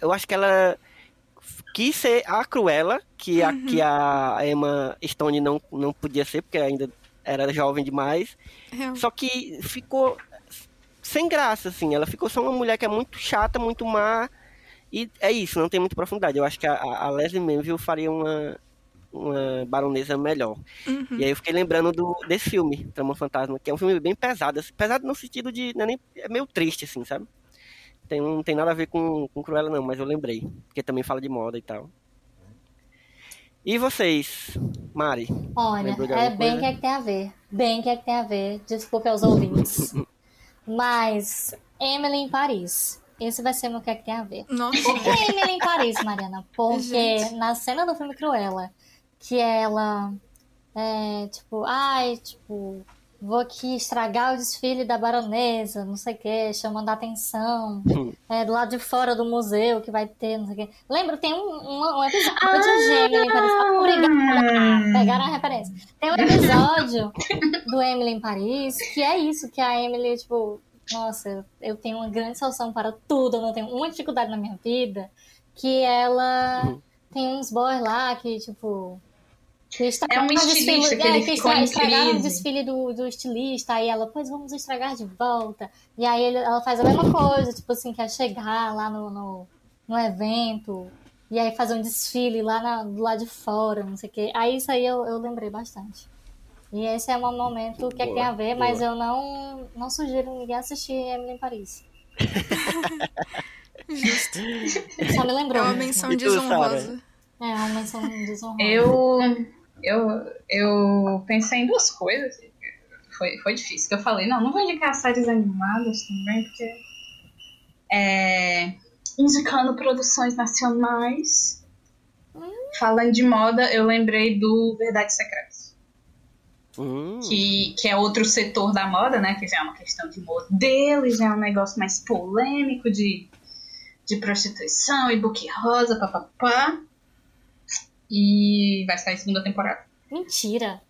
Eu acho que ela quis ser a Cruella, que a, que a Emma Stone não, não podia ser, porque ainda era jovem demais. Real. Só que ficou sem graça, assim. Ela ficou só uma mulher que é muito chata, muito má. E é isso, não tem muita profundidade. Eu acho que a, a Leslie Manville faria uma, uma baronesa melhor. Uhum. E aí eu fiquei lembrando do, desse filme, Trama Fantasma, que é um filme bem pesado. assim, pesado no sentido de. Não é, nem, é meio triste, assim, sabe? Tem, não tem nada a ver com, com Cruella, não, mas eu lembrei. Porque também fala de moda e tal. E vocês, Mari? Olha, é bem coisa? que é que tem a ver. Bem que é que tem a ver. Desculpe aos ouvintes. Mas, Emily em Paris. Esse vai ser meu que é que tem a ver. Nossa, Por que Emily em Paris, Mariana? Porque Gente. na cena do filme Cruella, que ela é tipo, ai, tipo, vou aqui estragar o desfile da baronesa, não sei o que, chamando a atenção. É, do lado de fora do museu que vai ter, não sei o que. Lembra, tem um, um, um episódio de Emily em Paris. Obrigada! Pegaram a referência. Tem um episódio do Emily em Paris que é isso, que a Emily, tipo, nossa, eu tenho uma grande solução para tudo, eu não tenho uma dificuldade na minha vida, que ela tem uns boys lá que, tipo. Que estragaram É um desfile, que ele é, que ficou em estragaram o desfile do, do estilista, aí ela, pois vamos estragar de volta. E aí ele- ela faz a mesma coisa, tipo assim, quer chegar lá no, no, no evento, e aí fazer um desfile lá na- do lado de fora, não sei o quê. Aí isso aí eu, eu lembrei bastante. E esse é um momento que é que tem a ver, mas eu não, não sugiro ninguém assistir Emily em Paris. justo. Só me É lembrou. uma mesmo. menção desonrosa. É uma menção desonrosa. Eu, eu, eu pensei em duas coisas. Foi, foi difícil. Que eu falei, não, não vou indicar séries animadas também, porque. É. Indicando produções nacionais. Falando de moda, eu lembrei do Verdades Secretas. Hum, Que, que é outro setor da moda, né? Que já é uma questão de modelo, já é um negócio mais polêmico de, de prostituição e book rosa, papapá. E vai sair segunda temporada. Mentira.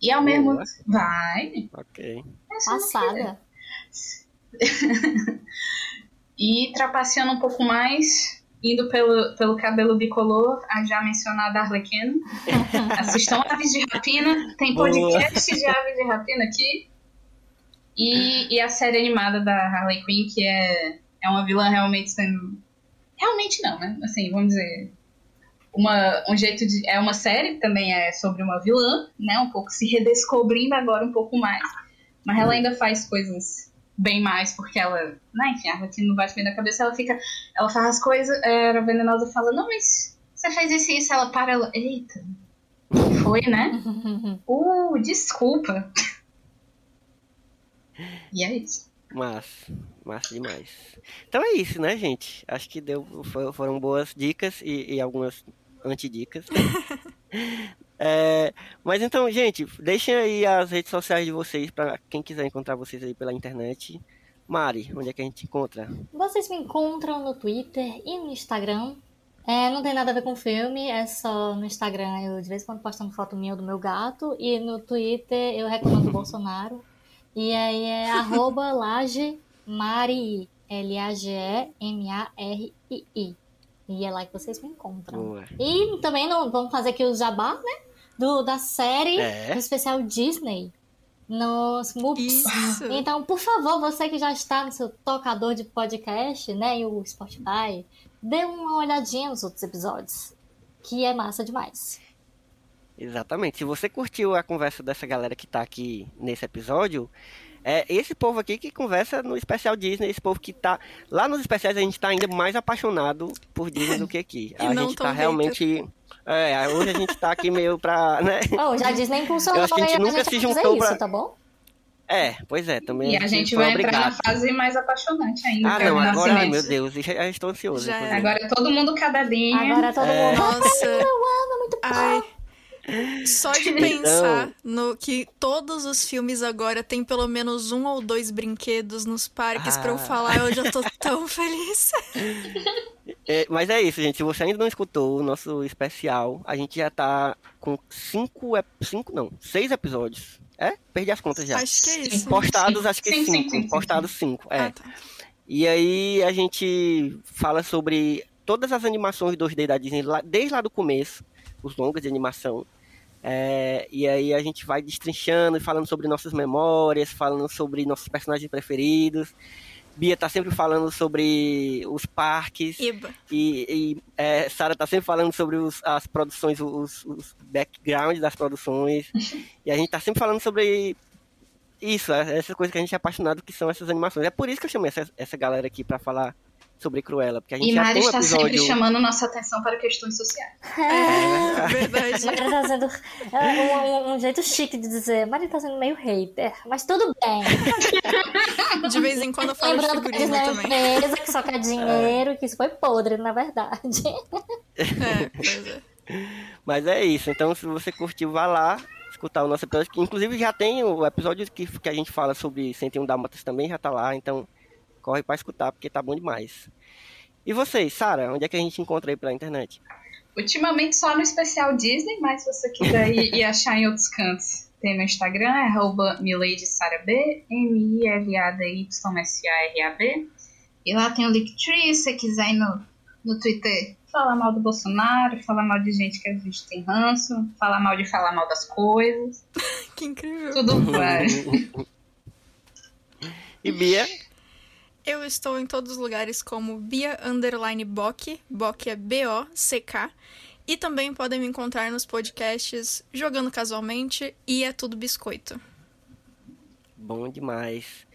E ao mesmo Boa. vai. ok. queria. Passada. E trapaceando um pouco mais, indo pelo, pelo cabelo bicolor, a já mencionada Arlequina. Assistam Aves de Rapina. Tem Boa. podcast de Aves de Rapina aqui. E, e a série animada da Harley Quinn, que é, é uma vilã realmente sendo. Realmente não, né? Assim, vamos dizer. Uma, um jeito de. É uma série que também é sobre uma vilã, né? Um pouco se redescobrindo agora um pouco mais. Mas ela ainda faz coisas bem mais, porque ela. Né, enfim, a Arlequina não bate bem na cabeça, ela fica. Ela faz as coisas, é, a venenosa fala, não, mas você fez isso e isso, ela para, ela. Eita. Foi, né? Uh, desculpa. E é isso. Massa, massa demais. Então é isso, né, gente? Acho que deu, fo- foram boas dicas e, e algumas antidicas. É, mas então, gente, deixem aí as redes sociais de vocês para quem quiser encontrar vocês aí pela internet. Mari, onde é que a gente encontra? Vocês me encontram no Twitter e no Instagram. É, não tem nada a ver com filme, é só no Instagram eu de vez em quando postando foto minha do meu gato, e no Twitter eu reclamando do Bolsonaro. E aí é arroba Laje Marii, L-A-G-E-M-A-R-I-I. E é lá que vocês me encontram. Boa. E também não, vamos fazer aqui o jabá, né? Do, da série É. do especial Disney nos MUPs. Então, por favor, você que já está no seu tocador de podcast, né? E o Spotify, dê uma olhadinha nos outros episódios. Que é massa demais. Exatamente. Se você curtiu a conversa dessa galera que tá aqui nesse episódio, é esse povo aqui que conversa no especial Disney, esse povo que tá. Lá nos especiais a gente tá ainda mais apaixonado por Disney do que aqui. A gente tão tá realmente. É, hoje a gente tá aqui meio pra. Né? Oh, já Disney impulsionou Eu acho que a gente nunca a se gente a fazer juntou isso, pra- tá bom? É, pois é, também. E a gente vai entrar na obrigado. fase mais apaixonante ainda. Ah, é não, agora, ai, meu Deus, já, já estou ansioso. Já. Agora é todo mundo cadadinha. Agora todo É. mundo. Nossa. Eu amo, muito bom. Ai. Só de Então- pensar no que todos os filmes agora tem pelo menos um ou dois brinquedos nos parques pra eu Ah. falar, eu já tô tão feliz. É, mas é isso, gente. Se você ainda não escutou o nosso especial, a gente já tá com cinco, cinco não, seis episódios. É? Perdi as contas já. Acho que é isso. Postados, acho que Sim, cinco. sim, sim, Postados cinco, é. Ah, tá. E aí a gente fala sobre todas as animações 2D da Disney, desde lá do começo, os longas de animação. É, e aí a gente vai destrinchando e falando sobre nossas memórias, falando sobre nossos personagens preferidos. Bia tá sempre falando sobre os parques. Eba. E, e é, Sara tá sempre falando sobre os- as produções, os, os backgrounds das produções. e a gente tá sempre falando sobre isso, é- essa coisa que a gente é apaixonado, que são essas animações. É por isso que eu chamei essa, essa galera aqui pra falar sobre Cruella, porque a gente E já Mari tem um está sempre episódio... chamando nossa atenção para questões sociais. É, verdade. Mari tá sendo é, um, um- jeito chique de dizer. Mari tá sendo meio hater, mas tudo bem. De vez em quando eu falo de Lembrando que a figurismo é uma também. empresa que só quer dinheiro, que isso foi podre, na verdade. É, pois é. Mas é isso, então se você curtiu, vá lá escutar o nosso episódio, que inclusive já tem o episódio que, que a gente fala sobre 101 Dálmatas também, já tá lá, então corre pra escutar, porque tá bom demais. E vocês, Sara, onde é que a gente encontra aí pela internet? Ultimamente só no especial Disney, mas se você quiser ir, ir achar em outros cantos, tem no Instagram, é arroba miladysarab, M-I-L-A-D-Y-S-A-R-A-B. E lá tem o Linktree, se você quiser ir no, no Twitter falar mal do Bolsonaro, falar mal de gente que a gente tem ranço, falar mal de falar mal das coisas, Que incrível. tudo vai. e Bia? Eu estou em todos os lugares como Bia Underline Bock. Bock é B-O-C-K. E também podem me encontrar nos podcasts Jogando Casualmente e É Tudo Biscoito. Bom demais.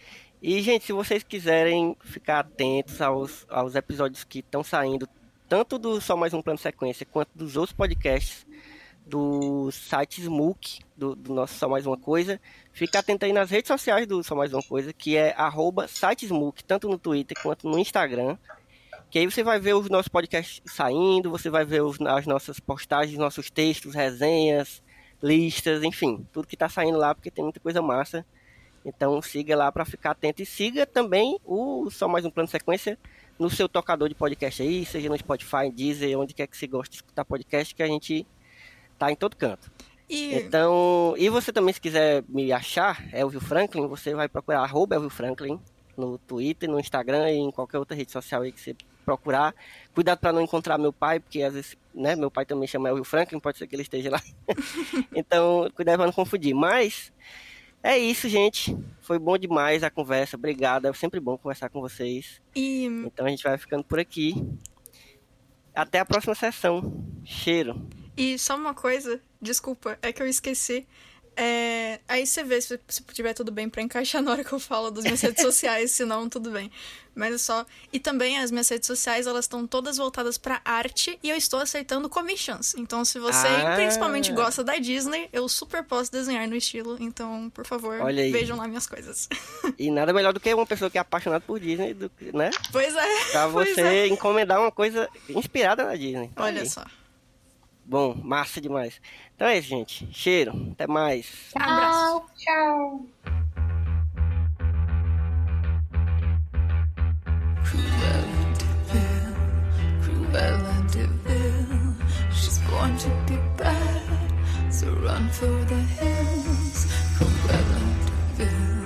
E, gente, se vocês quiserem ficar atentos aos, aos episódios que estão saindo, tanto do Só Mais Um Plano Sequência, quanto dos outros podcasts do site Smook, do, do nosso Só Mais Uma Coisa, fica atento aí nas redes sociais do Só Mais Uma Coisa, que é arroba Smook, tanto no Twitter quanto no Instagram. Que aí você vai ver os nossos podcasts saindo, você vai ver os- as nossas postagens, nossos textos, resenhas, listas, enfim, tudo que tá saindo lá, porque tem muita coisa massa. Então siga lá para ficar atento e siga também o Só Mais Um Plano Sequência no seu tocador de podcast aí, seja no Spotify, Deezer, onde quer que você goste de escutar podcast, que a gente tá em todo canto. E Então, e você também se quiser me achar, Elvio Franklin, você vai procurar arroba Elvio Franklin no Twitter, no Instagram e em qualquer outra rede social aí que você procurar. Cuidado para não encontrar meu pai, porque às vezes, né, meu pai também chama Elvio Franklin, pode ser que ele esteja lá. então, cuidado para não confundir. Mas é isso, gente. Foi bom demais a conversa. Obrigado. É sempre bom conversar com vocês. E Então a gente vai ficando por aqui. Até a próxima sessão. Cheiro. E só uma coisa, desculpa, é que eu esqueci. É, Aí você vê se, se tiver tudo bem pra encaixar na hora que eu falo das minhas redes sociais, senão tudo bem. Mas é só. E também as minhas redes sociais, elas estão todas voltadas pra arte e eu estou aceitando commissions. Então, se você Ah. principalmente gosta da Disney, eu super posso desenhar no estilo. Então, por favor, vejam lá minhas coisas. E nada melhor do que uma pessoa que é apaixonada por Disney, do né? pois é. Pra você é. encomendar uma coisa inspirada na Disney. Olha aí. só. Bom, massa demais. Então é isso, gente. Cheiro. Até mais. Abraço. Tchau. Tchau. Cruella de Vil, Cruella de Vil. want to be bad, so run for the hills. Cruella de Vil,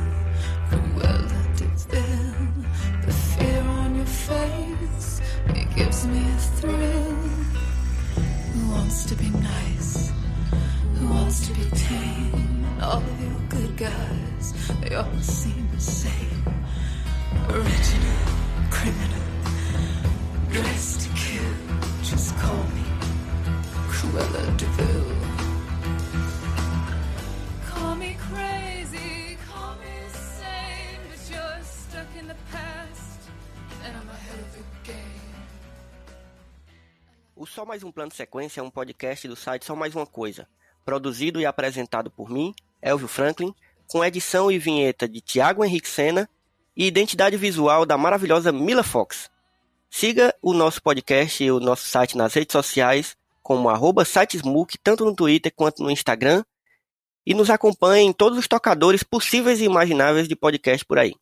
Cruella de Vil. The fear on your face, it gives me a thrill. Who wants to be nice? Who wants to be tame? All of you good guys, they all seem the same. Original, criminal, dressed to kill. Just call me Cruella de Vil. Call me crazy, call me insane, but you're stuck in the past, and I'm ahead of the game. O Só Mais Um Plano Sequência é um podcast do site Só Mais Uma Coisa, produzido e apresentado por mim, Elvio Franklin, com edição e vinheta de Tiago Henrique Sena e identidade visual da maravilhosa Mila Fox. Siga o nosso podcast e o nosso site nas redes sociais, como arroba sitesmook, tanto no Twitter quanto no Instagram, e nos acompanhe em todos os tocadores possíveis e imagináveis de podcast por aí.